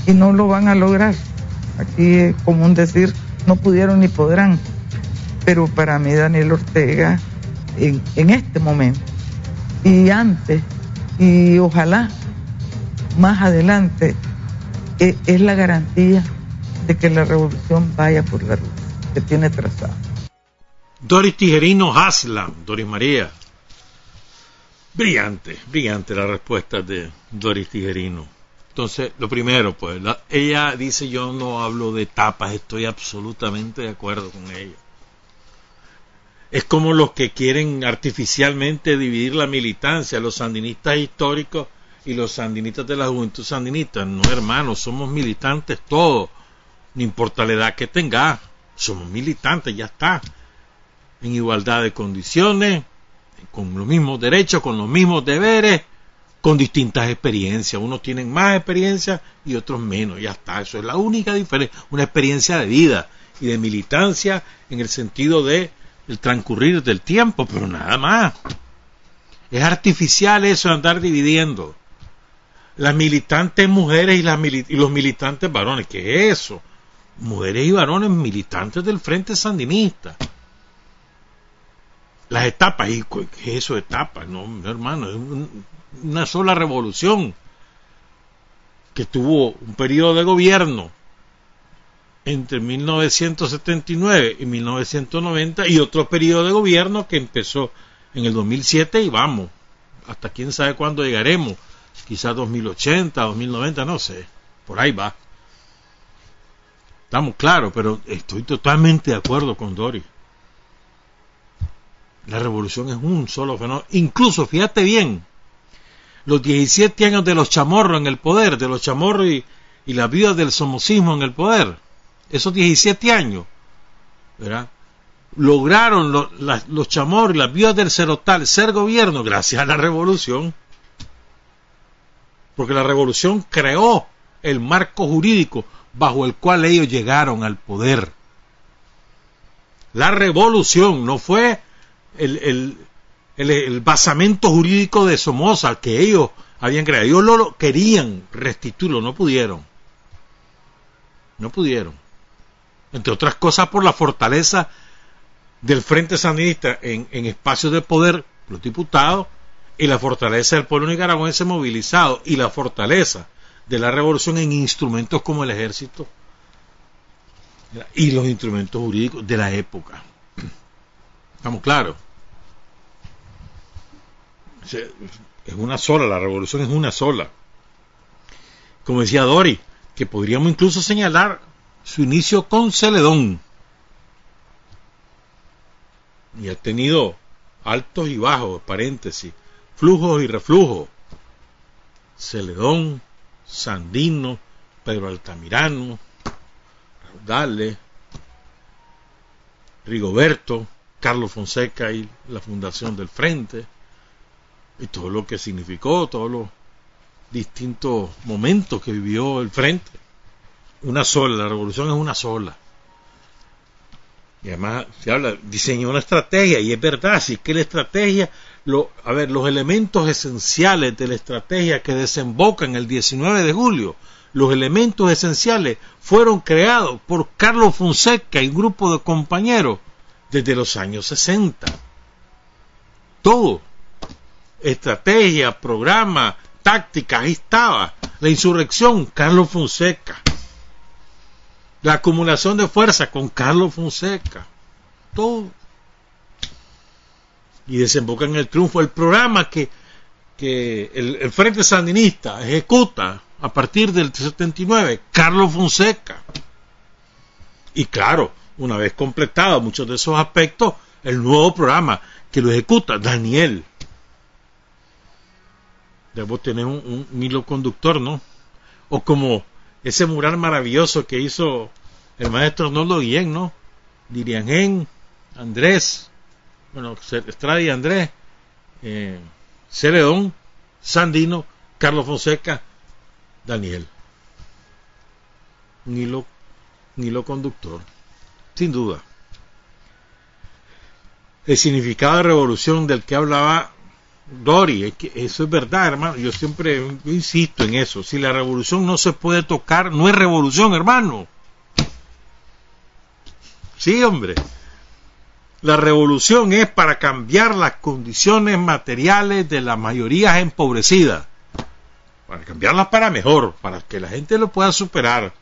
Speaker 5: y no lo van a lograr. Aquí es común decir, no pudieron ni podrán. Pero para mí Daniel Ortega, en, este momento y antes, y ojalá más adelante, es la garantía de que la revolución vaya por la ruta que tiene trazada.
Speaker 3: Doris Tijerino Haslam, Doris María. Brillante, brillante la respuesta de Doris Tijerino. Entonces, lo primero, pues, ella dice yo no hablo de etapas, estoy absolutamente de acuerdo con ella. Es como los que quieren artificialmente dividir la militancia, los sandinistas históricos y los sandinistas de la juventud sandinista. No, hermanos, somos militantes todos, no importa la edad que tenga, somos militantes, ya está. En igualdad de condiciones, con los mismos derechos, con los mismos deberes, con distintas experiencias. Unos tienen más experiencia y otros menos, ya está. Eso es la única diferencia, una experiencia de vida y de militancia en el sentido de el transcurrir del tiempo, pero nada más. Es artificial eso andar dividiendo las militantes mujeres y, las y los militantes varones. ¿Qué es eso? Mujeres y varones militantes del Frente Sandinista. Las etapas, ¿y qué es eso etapas? No, hermano, es una sola revolución que tuvo un periodo de gobierno entre 1979 y 1990 y otro periodo de gobierno que empezó en el 2007 y vamos, hasta quién sabe cuándo llegaremos quizás 2080, 2090, no sé, por ahí va. Estamos claros, pero estoy totalmente de acuerdo con Doris. La revolución es un solo fenómeno. Incluso, fíjate bien, los 17 años de los chamorros en el poder, de los chamorros y, la vida del somocismo en el poder, esos 17 años, ¿verdad? lograron los chamorros y las vidas del cerotal ser gobierno gracias a la revolución porque la revolución creó el marco jurídico bajo el cual ellos llegaron al poder. La revolución no fue el, basamento jurídico de Somoza que ellos habían creado. Ellos lo querían restituirlo, no pudieron. No pudieron. entre otras cosas por la fortaleza del Frente Sandinista en, en espacios de poder, los diputados, y la fortaleza del pueblo nicaragüense movilizado, y la fortaleza de la revolución en instrumentos como el ejército y los instrumentos jurídicos de la época. Estamos claros. Es una sola, la revolución es una sola. Como decía Dori, que podríamos incluso señalar su inicio con Celedón. Y ha tenido altos y bajos, paréntesis, flujos y reflujos. Celedón, Sandino, Pedro Altamirano, Raudale, Rigoberto, Carlos Fonseca y la fundación del Frente, y todo lo que significó, todos los distintos momentos que vivió el Frente. Una sola, la revolución es una sola. Y además se habla, diseñó una estrategia, y es verdad, si es que la estrategia, a ver, los elementos esenciales de la estrategia que desembocan el 19 de julio, los elementos esenciales fueron creados por Carlos Fonseca y un grupo de compañeros desde los años 60. Todo. Estrategia, programa, táctica, ahí estaba. La insurrección, Carlos Fonseca. La acumulación de fuerza con Carlos Fonseca. Todo. Y desemboca en el triunfo. El programa que, que el, el Frente Sandinista ejecuta a partir del 79, Carlos Fonseca. Y claro, una vez completado muchos de esos aspectos, el nuevo programa que lo ejecuta Daniel. Debo tener un, un, hilo conductor, ¿no? O como ese mural maravilloso que hizo el maestro Arnoldo Guillén, ¿no? Diriangén, Andrés, bueno, Estrada y Andrés, eh, Celedón, Sandino, Carlos Fonseca, Daniel. Un hilo, un hilo conductor sin duda. El significado de revolución del que hablaba Dori, es que eso es verdad, hermano. Yo siempre insisto en eso. Si la revolución no se puede tocar, no es revolución, hermano. Sí, hombre. La revolución es para cambiar las condiciones materiales de las mayorías empobrecidas. Para cambiarlas para mejor, para que la gente lo pueda superar.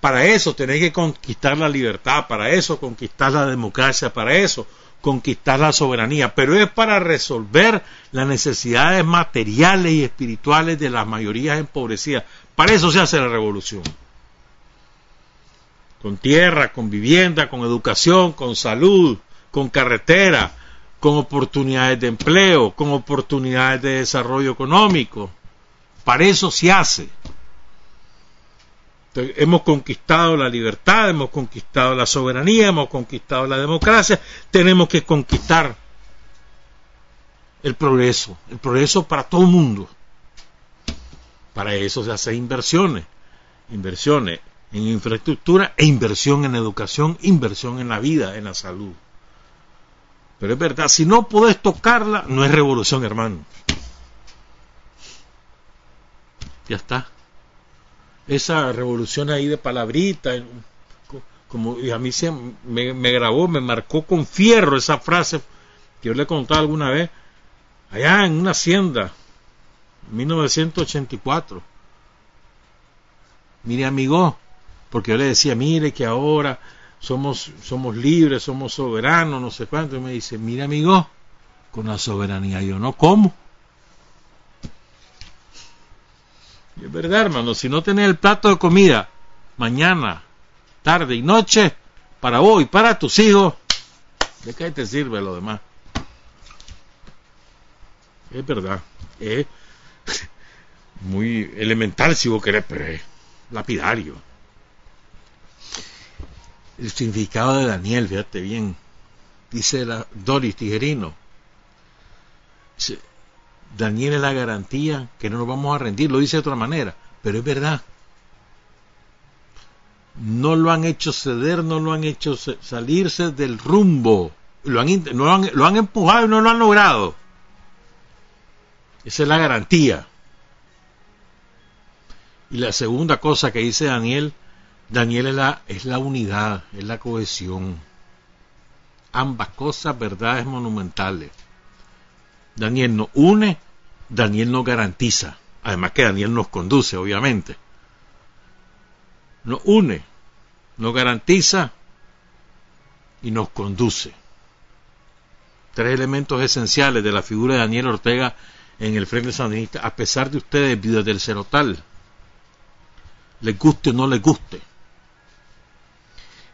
Speaker 3: Para eso tenéis que conquistar la libertad, para eso conquistar la democracia, para eso conquistar la soberanía, pero es para resolver las necesidades materiales y espirituales de las mayorías empobrecidas. Para eso se hace la revolución. Con tierra, con vivienda, con educación, con salud, con carretera, con oportunidades de empleo, con oportunidades de desarrollo económico. Para eso se hace hemos conquistado la libertad, hemos conquistado la soberanía, hemos conquistado la democracia, tenemos que conquistar el progreso, el progreso para todo el mundo. Para eso se hacen inversiones, inversiones en infraestructura e inversión en educación, inversión en la vida, en la salud. Pero es verdad, si no podés tocarla, no es revolución, hermano. Ya está esa revolución ahí de palabrita, como a mí se me, grabó, me marcó con fierro esa frase que yo le he contado alguna vez, allá en una hacienda, 1984. Mire amigo, porque yo le decía, mire que ahora somos, somos libres, somos soberanos, no sé cuánto, y me dice, mire amigo, con la soberanía yo no como. Es verdad, hermano, si no tenés el plato de comida mañana, tarde y noche, para vos y para tus hijos, ¿de qué te sirve lo demás? Es verdad, es <laughs> muy elemental si vos querés, pero es lapidario. El significado de Daniel, fíjate bien, dice la Doris Tijerino. Daniel es la garantía que no nos vamos a rendir, lo dice de otra manera, pero es verdad. No lo han hecho ceder, no lo han hecho salirse del rumbo, lo han, empujado y no lo han logrado. Esa es la garantía. Y la segunda cosa que dice Daniel, Daniel es la, es la unidad, es la cohesión. Ambas cosas, verdades monumentales. Daniel nos une, Daniel nos garantiza. Además que Daniel nos conduce, obviamente. Nos une, nos garantiza y nos conduce. Tres elementos esenciales de la figura de Daniel Ortega en el Frente Sandinista, a pesar de ustedes, vida del Cerotal, les guste o no les guste.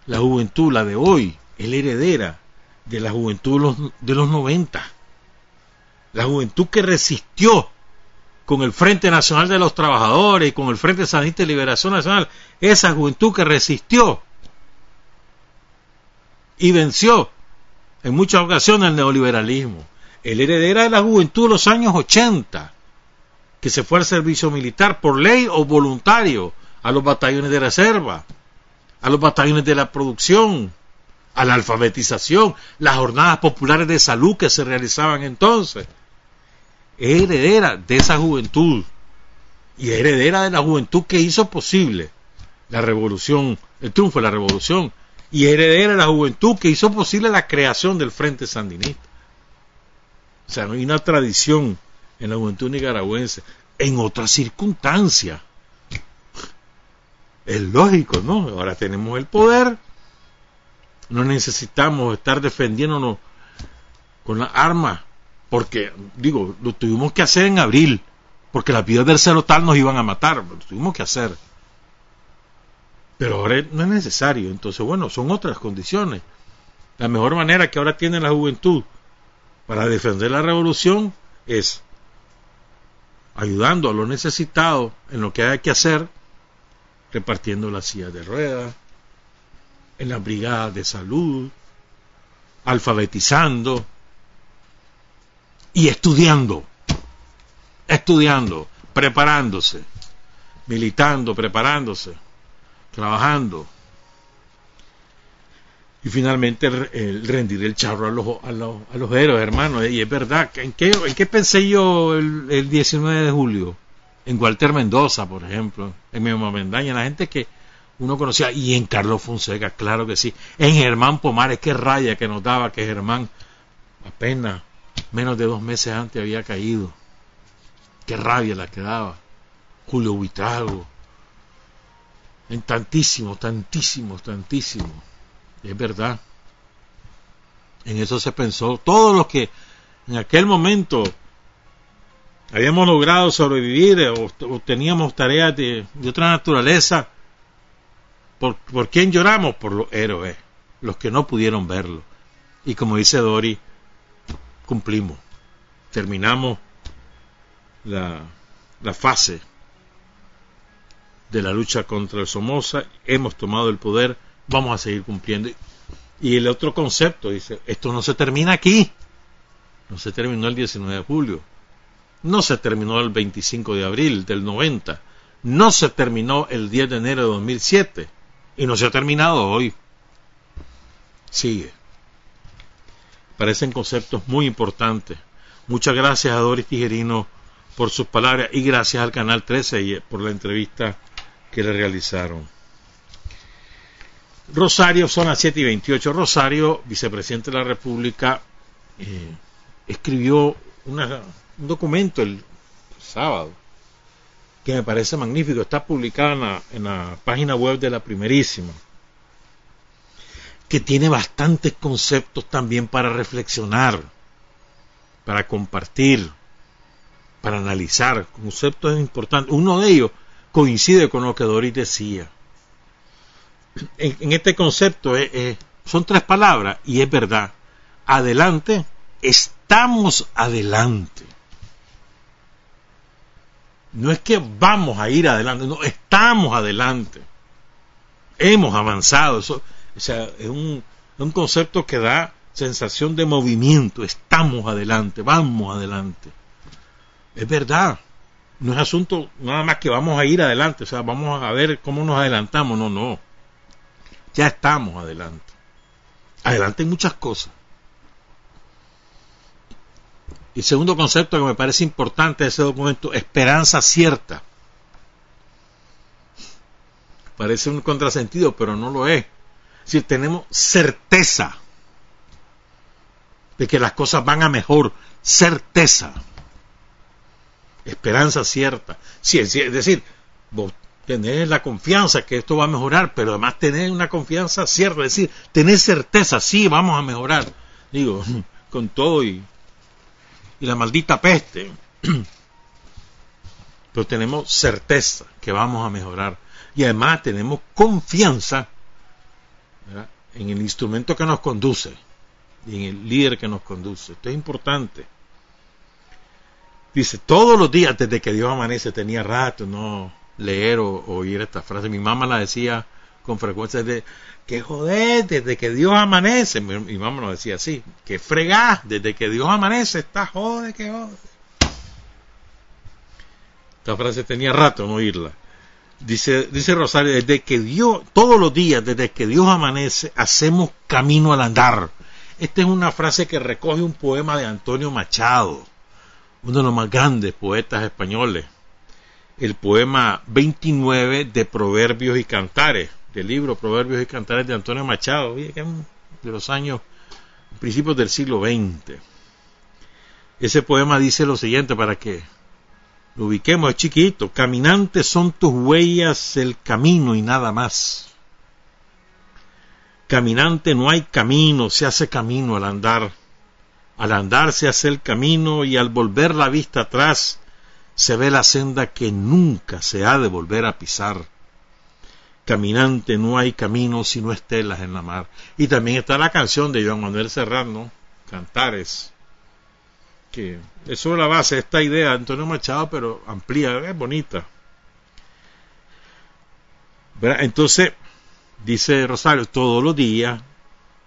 Speaker 3: La juventud, la de hoy, es heredera de la juventud de los, de los 90. La juventud que resistió con el Frente Nacional de los Trabajadores y con el Frente Sandinista de Liberación Nacional, esa juventud que resistió y venció en muchas ocasiones el neoliberalismo. El heredera de la juventud de los años 80, que se fue al servicio militar por ley o voluntario a los batallones de reserva, a los batallones de la producción, a la alfabetización, las jornadas populares de salud que se realizaban entonces. Es heredera de esa juventud y heredera de la juventud que hizo posible la revolución, el triunfo de la revolución y heredera de la juventud que hizo posible la creación del Frente Sandinista. O sea, hay una tradición en la juventud nicaragüense, en otras circunstancias. Es lógico, ¿no? Ahora tenemos el poder, no necesitamos estar defendiéndonos con las armas, porque, digo, lo tuvimos que hacer en abril, porque las vidas del cerotal nos iban a matar, lo tuvimos que hacer. Pero ahora no es necesario, entonces, bueno, son otras condiciones. La mejor manera que ahora tiene la juventud para defender la revolución es ayudando a los necesitados en lo que hay que hacer, repartiendo las sillas de ruedas, en las brigadas de salud, alfabetizando y estudiando, estudiando, preparándose, militando, preparándose, trabajando y finalmente rendir el charro a los, a los, a los héroes, hermano. Y es verdad, ¿en qué, en qué pensé yo el, el 19 de julio? En Walter Mendoza, por ejemplo, en Memo Mendaña, la gente que uno conocía, y en Carlos Fonseca, claro que sí. En Germán Pomares, qué raya que nos daba que Germán apenas menos de dos meses antes había caído. Qué rabia la que daba. Julio Buitrago. En tantísimos, tantísimos, tantísimos. Es verdad. En eso se pensó. Todos los que en aquel momento habíamos logrado sobrevivir eh, o, teníamos tareas de, otra naturaleza, ¿por, ¿por quién lloramos? Por los héroes, los que no pudieron verlo. Y como dice Dori, cumplimos. Terminamos la, la fase de la lucha contra el Somoza, hemos tomado el poder vamos a seguir cumpliendo. Y el otro concepto dice, esto no se termina aquí, no se terminó el 19 de julio, no se terminó el 25 de abril del 90, no se terminó el 10 de enero de 2007 y no se ha terminado hoy. Sigue. Parecen conceptos muy importantes. Muchas gracias a Doris Tijerino por sus palabras y gracias al Canal 13 por la entrevista que le realizaron. Rosario, son las 7 y 28. Rosario, vicepresidente de la República, eh, escribió un documento el sábado que me parece magnífico. Está publicado en la, en la página web de la Primerísima, que tiene bastantes conceptos también para reflexionar, para compartir, para analizar. Conceptos importantes. Uno de ellos coincide con lo que Doris decía en, este concepto son tres palabras y es verdad. Adelante, estamos adelante. No es que vamos a ir adelante, no, estamos adelante. Hemos avanzado. Eso, o sea, es un, un concepto que da sensación de movimiento. Estamos adelante, vamos adelante. Es verdad. No es asunto nada más que vamos a ir adelante, o sea, vamos a ver cómo nos adelantamos. No, no ya estamos adelante. Adelante en muchas cosas. Y segundo concepto que me parece importante de ese documento, esperanza cierta. Parece un contrasentido, pero no lo es. Si tenemos certeza de que las cosas van a mejor, certeza, esperanza cierta. Sí, es decir, vos tenés la confianza que esto va a mejorar, pero además tenés una confianza cierta, es decir, tenés certeza, sí, vamos a mejorar. Digo, <laughs> con todo y, y la maldita peste. <clears throat> Pero tenemos certeza que vamos a mejorar. Y además tenemos confianza en el instrumento que nos conduce y en el líder que nos conduce. Esto es importante. Dice, todos los días desde que Dios amanece tenía rato no leer o, oír esta frase. Mi mamá la decía con frecuencia de que joder desde que Dios amanece. Mi, mamá lo decía así, que fregás desde que Dios amanece, está jode que jode. Esta frase tenía rato no oírla. Dice, Rosario, desde que Dios, todos los días, desde que Dios amanece, hacemos camino al andar. Esta es una frase que recoge un poema de Antonio Machado, uno de los más grandes poetas españoles. El poema 29 de Proverbios y Cantares, del libro Proverbios y Cantares de Antonio Machado, de los años, principios del siglo XX. Ese poema dice lo siguiente para que lo ubiquemos, chiquito. Caminantes son tus huellas el camino y nada más. Caminante no hay camino, se hace camino al andar. Al andar se hace el camino y al volver la vista atrás se ve la senda que nunca se ha de volver a pisar. Caminante no hay camino sino estelas en la mar. Y también está la canción de Joan Manuel Serrano, Cantares que es sobre la base de esta idea de Antonio Machado, pero amplía, es bonita. Entonces, dice Rosario, todos los días,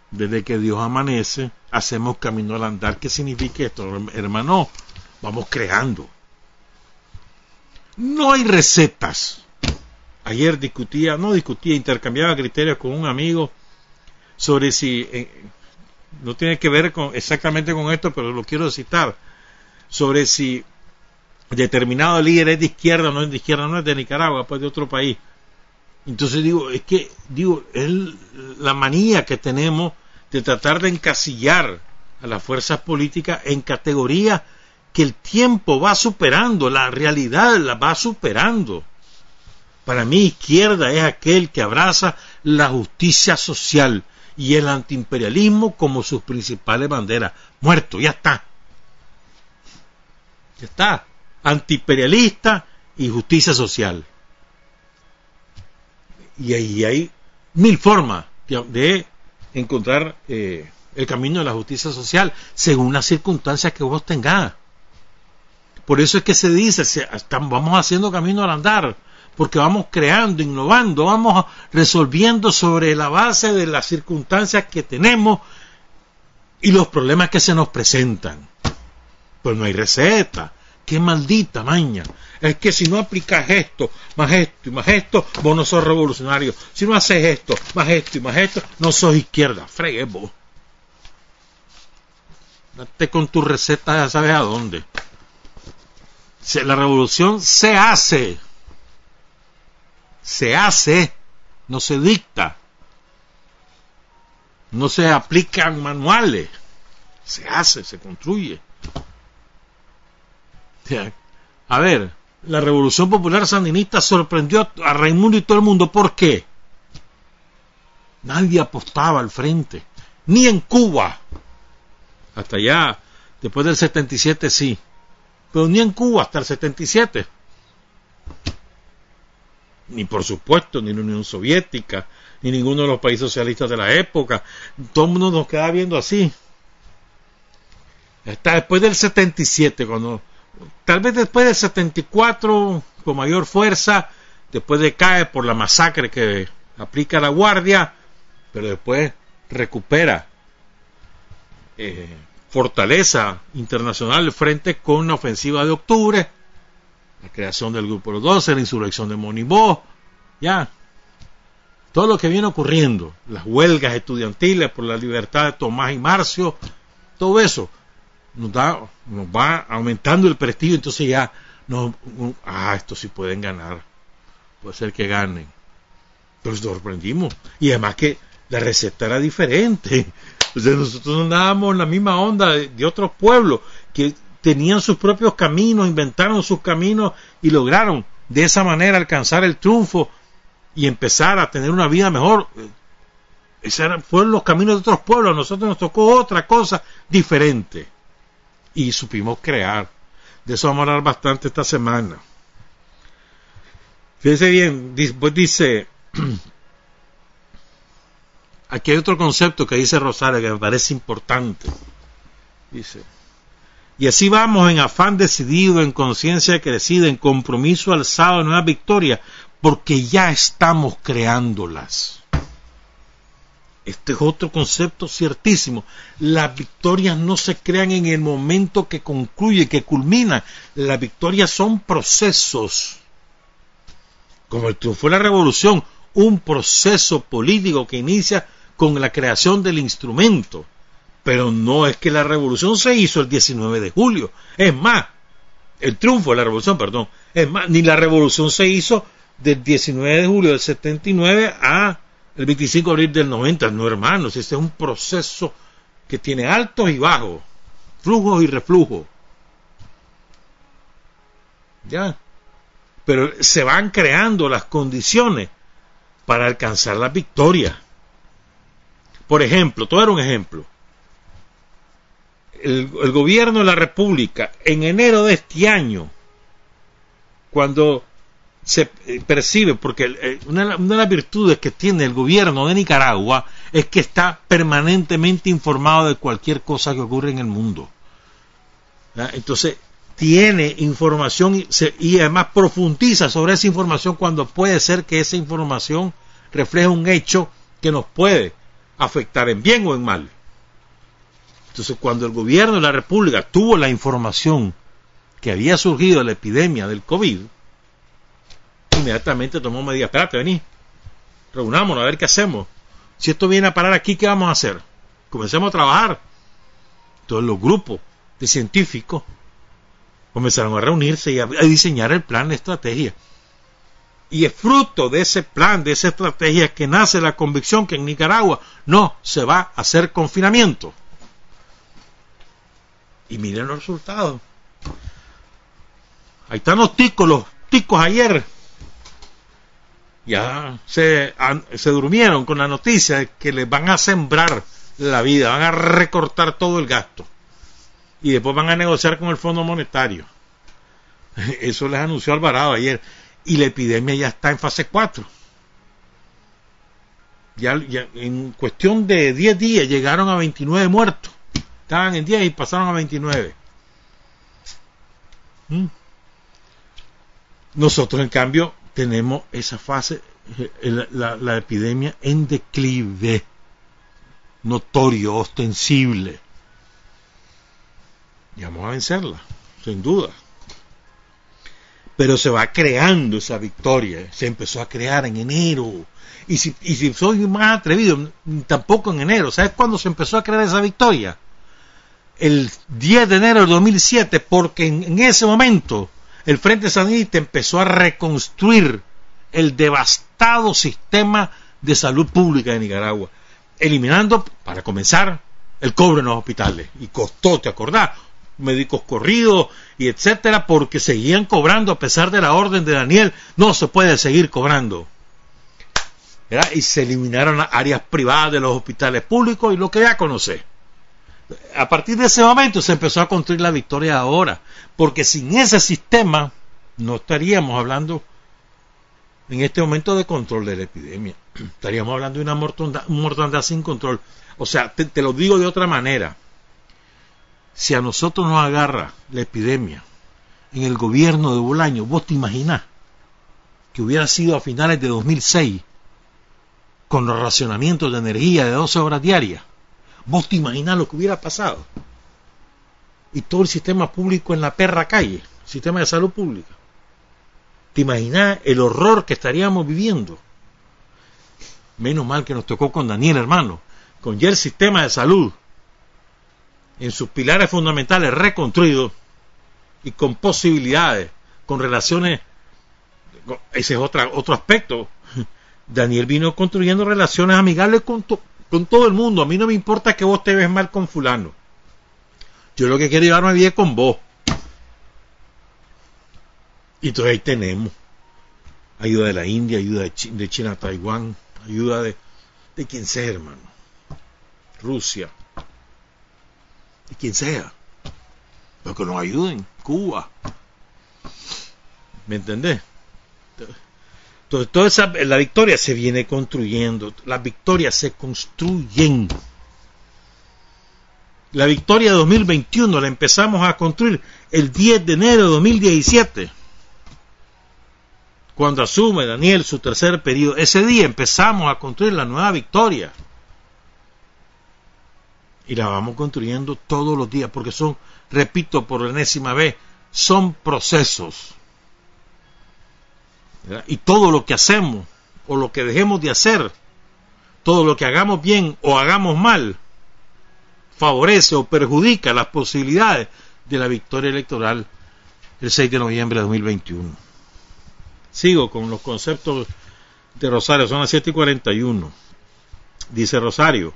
Speaker 3: desde que Dios amanece, hacemos camino al andar. ¿Qué significa esto, hermano? Vamos creando. No hay recetas. Ayer discutía, no discutía, intercambiaba criterios con un amigo sobre si no tiene que ver con, exactamente con esto, pero lo quiero citar, sobre si determinado líder es de izquierda o no es de izquierda, no es de Nicaragua, pues de otro país. Entonces digo, es que, digo, es la manía que tenemos de tratar de encasillar a las fuerzas políticas en categorías que el tiempo va superando, la realidad la va superando. Para mí izquierda es aquel que abraza la justicia social, y el antiimperialismo como sus principales banderas. Muerto, ya está. Ya está. Antiimperialista y justicia social. Y ahí hay mil formas de encontrar eh, el camino de la justicia social según las circunstancias que vos tengas. Por eso es que se dice, vamos haciendo camino al andar porque vamos creando, innovando, vamos resolviendo sobre la base de las circunstancias que tenemos y los problemas que se nos presentan. Pues no hay receta. Qué maldita maña. Es que si no aplicas esto, más esto y más esto, vos no sos revolucionario. Si no haces esto, más esto y más esto, no sos izquierda. Fregue vos. Date con tu receta, ya sabes a dónde. La revolución se hace se hace, no se dicta, no se aplican manuales, se hace, se construye. A ver, la revolución popular sandinista sorprendió a Raimundo y todo el mundo. ¿Por qué? Nadie apostaba al frente, ni en Cuba. Hasta allá, después del 77 sí, pero ni en Cuba hasta el 77 ni por supuesto, ni la Unión Soviética, ni ninguno de los países socialistas de la época. Todo el mundo nos queda viendo así. Hasta después del 77, cuando, tal vez después del 74, con mayor fuerza, después de caer por la masacre que aplica la Guardia, pero después recupera eh, fortaleza internacional frente con una ofensiva de octubre la creación del Grupo Los 12, la insurrección de Monibó, ya. Todo lo que viene ocurriendo, las huelgas estudiantiles por la libertad de Tomás y Marcio, todo eso nos, da, nos va aumentando el prestigio, entonces ya, no, ah, esto sí pueden ganar, puede ser que ganen. Pero sorprendimos. Y además que la receta era diferente. <laughs> O nosotros andábamos en la misma onda de otros pueblos que tenían sus propios caminos, inventaron sus caminos y lograron de esa manera alcanzar el triunfo y empezar a tener una vida mejor. Esos fueron los caminos de otros pueblos. A nosotros nos tocó otra cosa diferente. Y supimos crear. De eso vamos a hablar bastante esta semana. Fíjense bien, dice, <clears throat> aquí hay otro concepto que dice Rosario que me parece importante. Dice, y así vamos en afán decidido, en conciencia crecida, en compromiso alzado en una victoria, porque ya estamos creándolas. Este es otro concepto ciertísimo. Las victorias no se crean en el momento que concluye, que culmina. Las victorias son procesos. Como el triunfo de la revolución, un proceso político que inicia con la creación del instrumento. Pero no es que la revolución se hizo el 19 de julio. Es más, el triunfo de la revolución, perdón. Es más, ni la revolución se hizo del 19 de julio del 79 a el 25 de abril del 90, no hermanos, ese es un proceso que tiene altos y bajos, flujos y reflujos. Ya. Pero se van creando las condiciones para alcanzar la victoria. Por ejemplo, todo era un ejemplo. El, gobierno de la República, en enero de este año, cuando se eh, percibe, porque eh, una, de las virtudes que tiene el gobierno de Nicaragua es que está permanentemente informado de cualquier cosa que ocurre en el mundo. Entonces, tiene información y, además profundiza sobre esa información cuando puede ser que esa información refleje un hecho que nos puede afectar en bien o en mal. Entonces, cuando el gobierno de la República tuvo la información que había surgido la epidemia del COVID, inmediatamente tomó medidas. Espérate, vení. Reunámonos a ver qué hacemos. Si esto viene a parar aquí, ¿qué vamos a hacer? Comencemos a trabajar. Todos los grupos de científicos comenzaron a reunirse y a, diseñar el plan de estrategia. Y es fruto de ese plan, de esa estrategia, que nace la convicción que en Nicaragua no se va a hacer confinamiento. Y miren los resultados. Ahí están los ticos, los ticos ayer ya se, se durmieron con la noticia de que les van a sembrar la vida, van a recortar todo el gasto y después van a negociar con el Fondo Monetario. <laughs> Eso les anunció Alvarado ayer. Y la epidemia ya está en fase 4. Ya, en cuestión de 10 días llegaron a 29 muertos. Estaban en 10 y pasaron a 29. ¿Mm? Nosotros, en cambio, tenemos esa fase, eh, la, la epidemia en declive, notorio, ostensible. Y vamos a vencerla, sin duda. Pero se va creando esa victoria, se empezó a crear en enero. Y si, y si soy más atrevido, tampoco en enero. ¿Sabes cuándo se empezó a crear esa victoria? El 10 de enero de 2007, porque en, ese momento el Frente Sandinista empezó a reconstruir el devastado sistema de salud pública de Nicaragua, eliminando, para comenzar, el cobre en los hospitales. Y costó, ¿te acordás? Médicos corridos y etcétera, porque seguían cobrando a pesar de la orden de Daniel. No se puede seguir cobrando. Y se eliminaron las áreas privadas de los hospitales públicos y lo que ya conoce. A partir de ese momento se empezó a construir la victoria ahora, porque sin ese sistema no estaríamos hablando en este momento de control de la epidemia. <clears throat> Estaríamos hablando de una mortandad, sin control. O sea, te, te, lo digo de otra manera. Si a nosotros nos agarra la epidemia en el gobierno de Bolaño, vos te imaginás que hubiera sido a finales de 2006 con los racionamientos de energía de 12 horas diarias. Vos te imaginás lo que hubiera pasado y todo el sistema público en la perra calle, sistema de salud pública. ¿Te imaginas el horror que estaríamos viviendo? Menos mal que nos tocó con Daniel, hermano, con ya el sistema de salud en sus pilares fundamentales reconstruidos y con posibilidades, con relaciones, ese es otra, otro aspecto <laughs> Daniel vino construyendo relaciones amigables con, con todo el mundo. A mí no me importa que vos te ves mal con fulano. Yo lo que quiero llevarme bien con vos. Y entonces ahí tenemos ayuda de la India, ayuda de, China, Taiwán, ayuda de, de quien sea, hermano. Rusia, de quien sea. Pero que nos ayuden, Cuba. ¿Me entendés? Entonces, toda esa, la victoria se viene construyendo, las victorias se construyen. La victoria de 2021 la empezamos a construir el 10 de enero de 2017 cuando asume Daniel su tercer periodo, ese día empezamos a construir la nueva victoria. Y la vamos construyendo todos los días, porque son, repito por la enésima vez, son procesos. Y todo lo que hacemos, o lo que dejemos de hacer, todo lo que hagamos bien o hagamos mal, favorece o perjudica las posibilidades de la victoria electoral el 6 de noviembre de 2021. Sigo con los conceptos de Rosario, son las 7 y 41. Dice Rosario,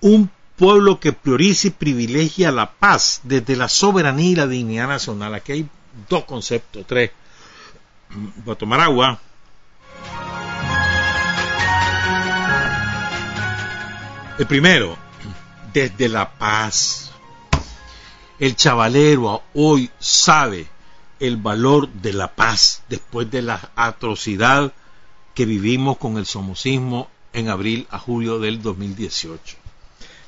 Speaker 3: un pueblo que priorice y privilegia la paz desde la soberanía y la dignidad nacional. Aquí hay dos conceptos, tres. Voy a tomar agua. El primero, desde la paz. El chavalero hoy sabe el valor de la paz después de la atrocidad que vivimos con el somocismo en abril a julio del 2018.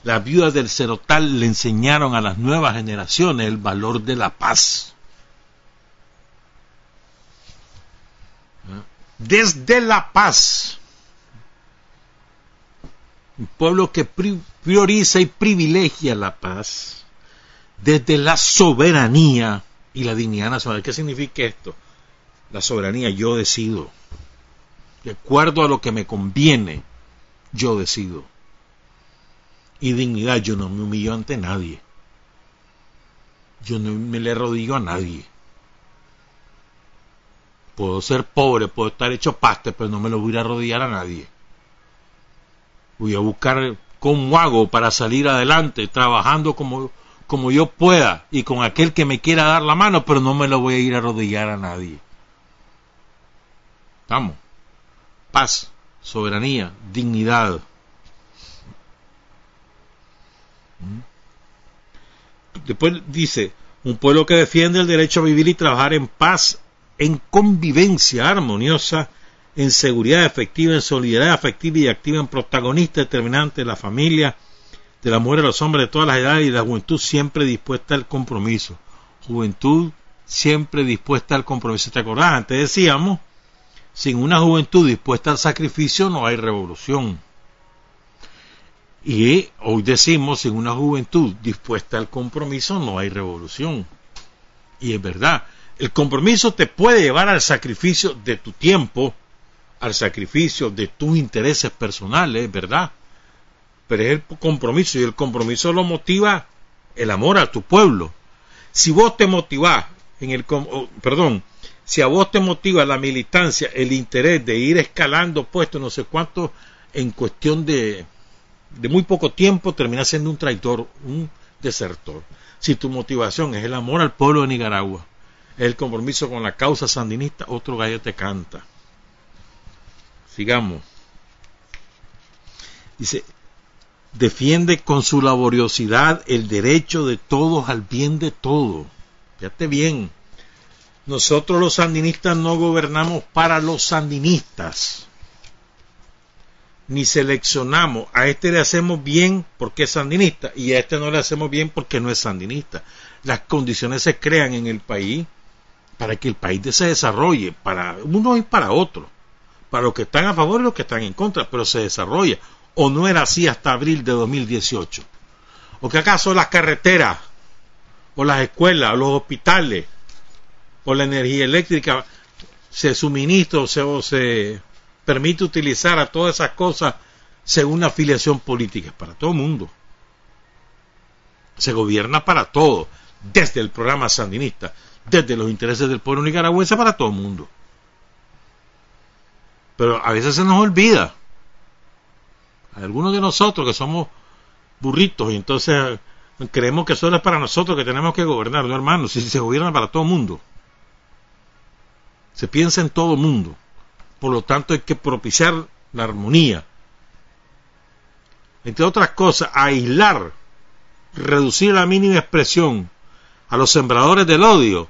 Speaker 3: Las viudas del Cerotal le enseñaron a las nuevas generaciones el valor de la paz. Desde la paz, un pueblo que prioriza y privilegia la paz, desde la soberanía, y la dignidad nacional. ¿Qué significa esto? La soberanía, yo decido. De acuerdo a lo que me conviene, yo decido. Y dignidad, yo no me humillo ante nadie. Yo no me le rodillo a nadie. Puedo ser pobre, puedo estar hecho paste, pero no me lo voy a arrodillar a nadie. Voy a buscar cómo hago para salir adelante, trabajando como como yo pueda y con aquel que me quiera dar la mano, pero no me lo voy a ir a arrodillar a nadie. Vamos. Paz, soberanía, dignidad. ¿Mm? Después dice, un pueblo que defiende el derecho a vivir y trabajar en paz, en convivencia armoniosa, en seguridad efectiva, en solidaridad afectiva y activa, en protagonista determinante de la familia, de la mujer a los hombres de todas las edades y de la juventud siempre dispuesta al compromiso. Juventud siempre dispuesta al compromiso. ¿Te acordás? Antes decíamos, sin una juventud dispuesta al sacrificio no hay revolución. Y hoy decimos, sin una juventud dispuesta al compromiso no hay revolución. Y es verdad, el compromiso te puede llevar al sacrificio de tu tiempo, al sacrificio de tus intereses personales, ¿verdad? pero es el compromiso y el compromiso lo motiva el amor a tu pueblo. Si vos te motivás en el perdón, si a vos te motiva la militancia, el interés de ir escalando puestos no sé cuánto en cuestión de, de muy poco tiempo terminas siendo un traidor, un desertor. Si tu motivación es el amor al pueblo de Nicaragua, el compromiso con la causa sandinista, otro gallo te canta. Sigamos. Dice, defiende con su laboriosidad el derecho de todos al bien de todo. Fíjate bien, nosotros los sandinistas no gobernamos para los sandinistas, ni seleccionamos. A este le hacemos bien porque es sandinista y a este no le hacemos bien porque no es sandinista. Las condiciones se crean en el país para que el país se desarrolle, para uno y para otro, para los que están a favor y los que están en contra, pero se desarrolla o no era así hasta abril de 2018? ¿O que acaso las carreteras, o las escuelas, o los hospitales, o la energía eléctrica se suministra o se, permite utilizar a todas esas cosas según la afiliación política? Para todo el mundo. Se gobierna para todo, desde el programa sandinista, desde los intereses del pueblo nicaragüense para todo el mundo. Pero a veces se nos olvida. Algunos de nosotros que somos burritos y entonces creemos que solo es para nosotros que tenemos que gobernar, no hermanos, si se gobierna para todo el mundo. Se piensa en todo el mundo. Por lo tanto hay que propiciar la armonía. Entre otras cosas, aislar, reducir la mínima expresión a los sembradores del odio.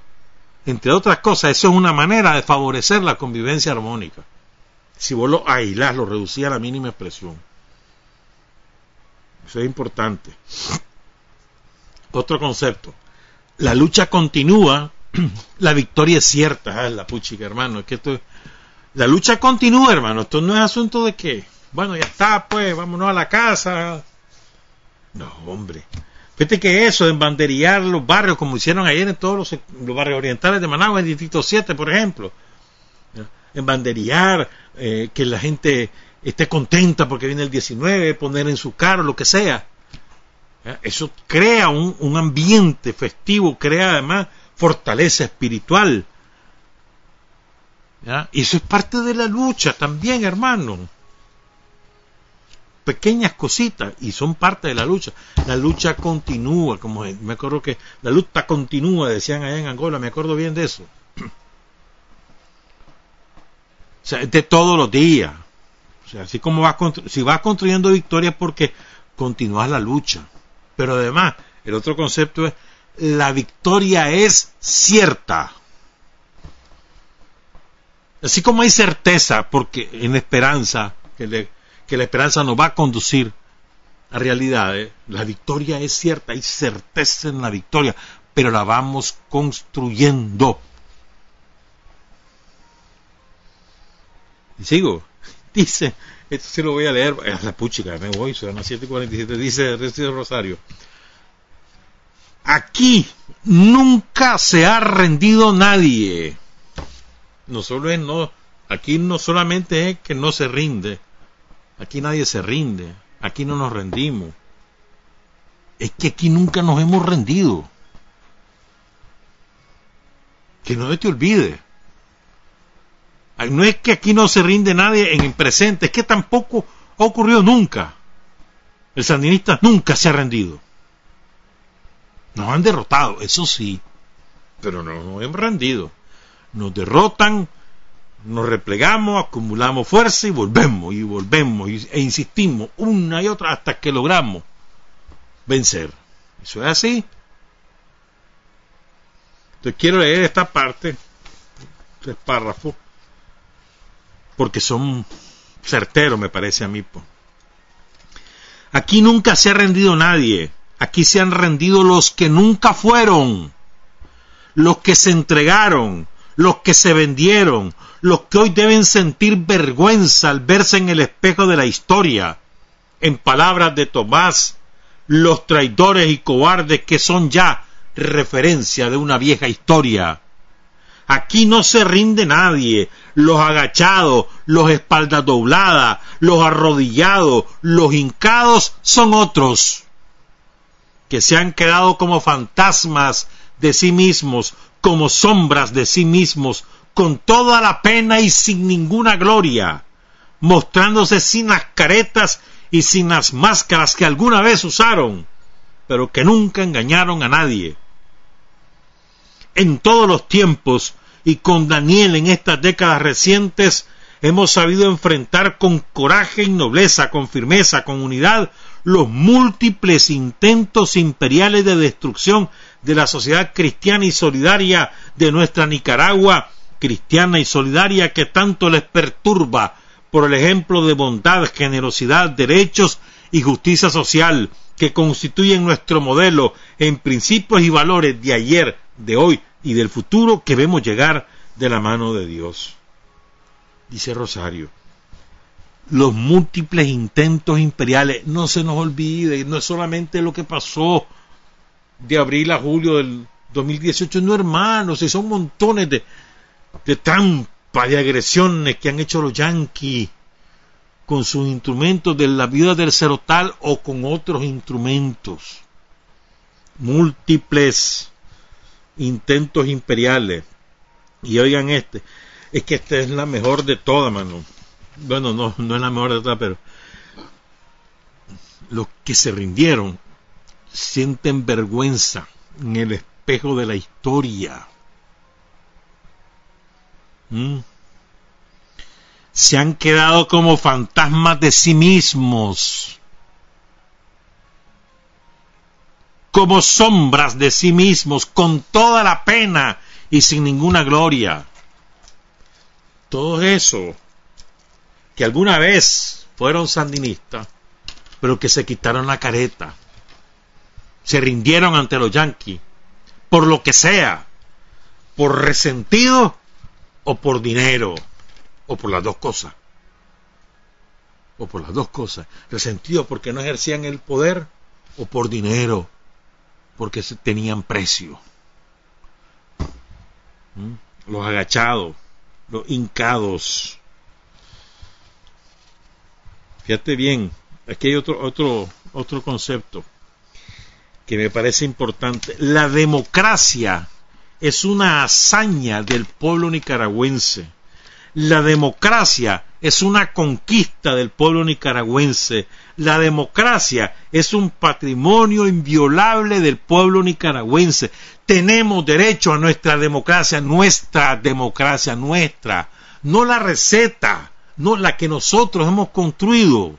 Speaker 3: Entre otras cosas, eso es una manera de favorecer la convivencia armónica. Si vos lo aislás, lo reducís a la mínima expresión. Eso es importante. Otro concepto. La lucha continúa, <clears throat> la victoria es cierta. Ah, la puchica, hermano. Es que esto, la lucha continúa, hermano. Esto no es asunto de que, bueno, ya está, pues, vámonos a la casa. No, hombre. Fíjate que eso de embanderear los barrios, como hicieron ayer en todos los, barrios orientales de Managua, en Distrito 7, por ejemplo. Embanderear, eh, que la gente esté contenta porque viene el 19, poner en su carro, lo que sea. Eso crea un, ambiente festivo, crea además fortaleza espiritual. Y eso es parte de la lucha también, hermano. Pequeñas cositas y son parte de la lucha. La lucha continúa, como me acuerdo que la lucha continúa, decían allá en Angola, me acuerdo bien de eso. <clears throat> O sea, de todos los días. O sea, así como vas, si vas construyendo victorias porque continúas la lucha. Pero además, el otro concepto es, la victoria es cierta. Así como hay certeza, porque en esperanza, que, que la esperanza nos va a conducir a realidades, la victoria es cierta, hay certeza en la victoria, pero la vamos construyendo. Y sigo, <laughs> dice, esto sí lo voy a leer, es la puchica, me voy, son las 7.47, dice Recibe Rosario. Aquí nunca se ha rendido nadie. No solo es no, aquí no solamente es que no se rinde, aquí nadie se rinde, aquí no nos rendimos. Es que aquí nunca nos hemos rendido. Que no te olvide. No es que aquí no se rinde nadie en el presente, es que tampoco ha ocurrido nunca. El sandinista nunca se ha rendido. Nos han derrotado, eso sí, pero no nos hemos rendido. Nos derrotan, nos replegamos, acumulamos fuerza y volvemos y volvemos e insistimos una y otra hasta que logramos vencer. Eso es así. Entonces quiero leer esta parte, tres párrafos porque son certeros, me parece a mí. Aquí nunca se ha rendido nadie, aquí se han rendido los que nunca fueron, los que se entregaron, los que se vendieron, los que hoy deben sentir vergüenza al verse en el espejo de la historia. En palabras de Tomás, los traidores y cobardes que son ya referencia de una vieja historia. Aquí no se rinde nadie. Los agachados, los espaldas dobladas, los arrodillados, los hincados son otros, que se han quedado como fantasmas de sí mismos, como sombras de sí mismos, con toda la pena y sin ninguna gloria, mostrándose sin las caretas y sin las máscaras que alguna vez usaron, pero que nunca engañaron a nadie. En todos los tiempos y con Daniel en estas décadas recientes hemos sabido enfrentar con coraje y nobleza, con firmeza, con unidad, los múltiples intentos imperiales de destrucción de la sociedad cristiana y solidaria de nuestra Nicaragua, cristiana y solidaria que tanto les perturba por el ejemplo de bondad, generosidad, derechos y justicia social que constituyen nuestro modelo en principios y valores de ayer, de hoy y del futuro que vemos llegar de la mano de Dios. Dice Rosario, los múltiples intentos imperiales, no se nos olvide, no es solamente lo que pasó de abril a julio del 2018, no hermanos, son montones de, de trampas, de agresiones que han hecho los yanquis con sus instrumentos de la vida del cerotal o con otros instrumentos. Múltiples intentos imperiales. Y oigan este, es que esta es la mejor de todas, mano. bueno, no, no es la mejor de todas, pero los que se rindieron sienten vergüenza en el espejo de la historia. ¿Mm? Se han quedado como fantasmas de sí mismos, como sombras de sí mismos, con toda la pena y sin ninguna gloria. Todo eso que alguna vez fueron sandinistas, pero que se quitaron la careta, se rindieron ante los yanquis, por lo que sea, por resentido o por dinero, o por las dos cosas, o por las dos cosas, resentido porque no ejercían el poder, o por dinero, porque tenían precio. ¿Mm? Los agachados, los hincados. Fíjate bien, aquí hay otro, otro, otro concepto que me parece importante. La democracia es una hazaña del pueblo nicaragüense. La democracia es una conquista del pueblo nicaragüense. La democracia es un patrimonio inviolable del pueblo nicaragüense. Tenemos derecho a nuestra democracia, nuestra democracia, nuestra, no la receta, no la que nosotros hemos construido.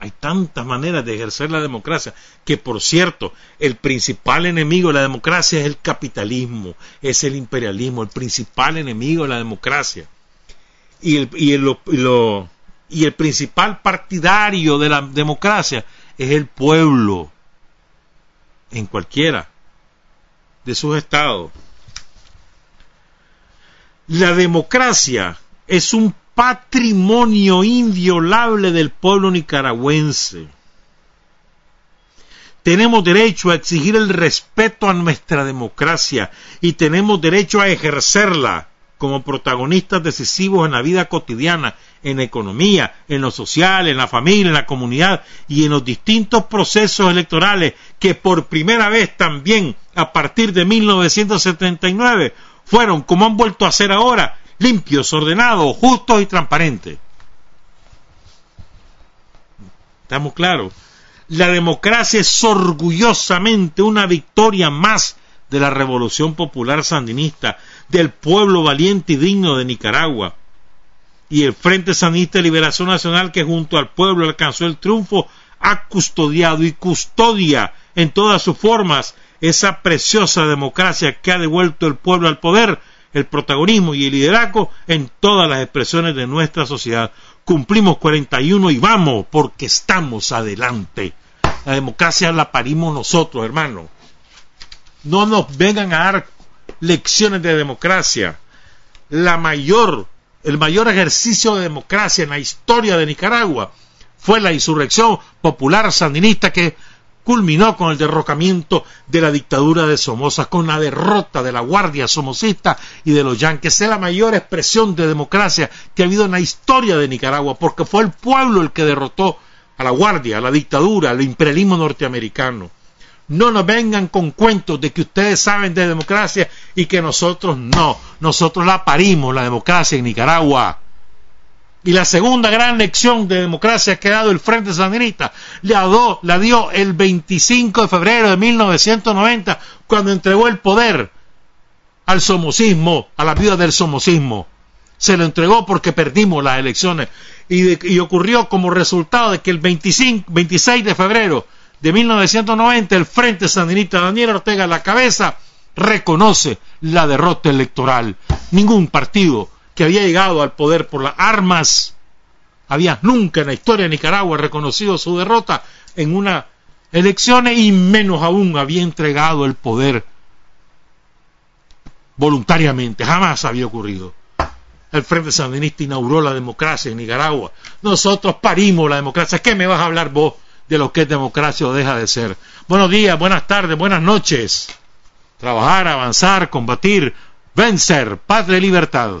Speaker 3: Hay tantas maneras de ejercer la democracia que, por cierto, el principal enemigo de la democracia es el capitalismo, es el imperialismo, el principal enemigo de la democracia. Y el, y y el principal partidario de la democracia es el pueblo, en cualquiera de sus estados. La democracia es un patrimonio inviolable del pueblo nicaragüense. Tenemos derecho a exigir el respeto a nuestra democracia y tenemos derecho a ejercerla como protagonistas decisivos en la vida cotidiana, en la economía, en lo social, en la familia, en la comunidad y en los distintos procesos electorales que por primera vez también a partir de 1979 fueron, como han vuelto a ser ahora, limpios, ordenados, justos y transparentes. ¿Estamos claros? La democracia es orgullosamente una victoria más de la revolución popular sandinista, del pueblo valiente y digno de Nicaragua. Y el Frente Sandinista de Liberación Nacional, que junto al pueblo alcanzó el triunfo, ha custodiado y custodia en todas sus formas esa preciosa democracia que ha devuelto el pueblo al poder el protagonismo y el liderazgo en todas las expresiones de nuestra sociedad. Cumplimos 41 y vamos porque estamos adelante. La democracia la parimos nosotros, hermano. No nos vengan a dar lecciones de democracia. La mayor, el mayor ejercicio de democracia en la historia de Nicaragua fue la insurrección popular sandinista que culminó con el derrocamiento de la dictadura de Somoza, con la derrota de la Guardia Somocista y de los Yankees. Es la mayor expresión de democracia que ha habido en la historia de Nicaragua, porque fue el pueblo el que derrotó a la Guardia, a la dictadura, al imperialismo norteamericano. No nos vengan con cuentos de que ustedes saben de democracia y que nosotros no. Nosotros la parimos, la democracia en Nicaragua. Y la segunda gran lección de democracia que ha dado el Frente Sandinista la, la dio el 25 de febrero de 1990 cuando entregó el poder al somocismo, a la vida del somocismo. Se lo entregó porque perdimos las elecciones y, y ocurrió como resultado de que el 25, 26 de febrero de 1990 el Frente Sandinista Daniel Ortega a la cabeza reconoce la derrota electoral. Ningún partido que había llegado al poder por las armas, había nunca en la historia de Nicaragua reconocido su derrota en una elección y menos aún había entregado el poder voluntariamente, jamás había ocurrido. El Frente Sandinista inauguró la democracia en Nicaragua. Nosotros parimos la democracia. ¿Qué me vas a hablar vos de lo que es democracia o deja de ser? Buenos días, buenas tardes, buenas noches. Trabajar, avanzar, combatir, vencer, patria y libertad.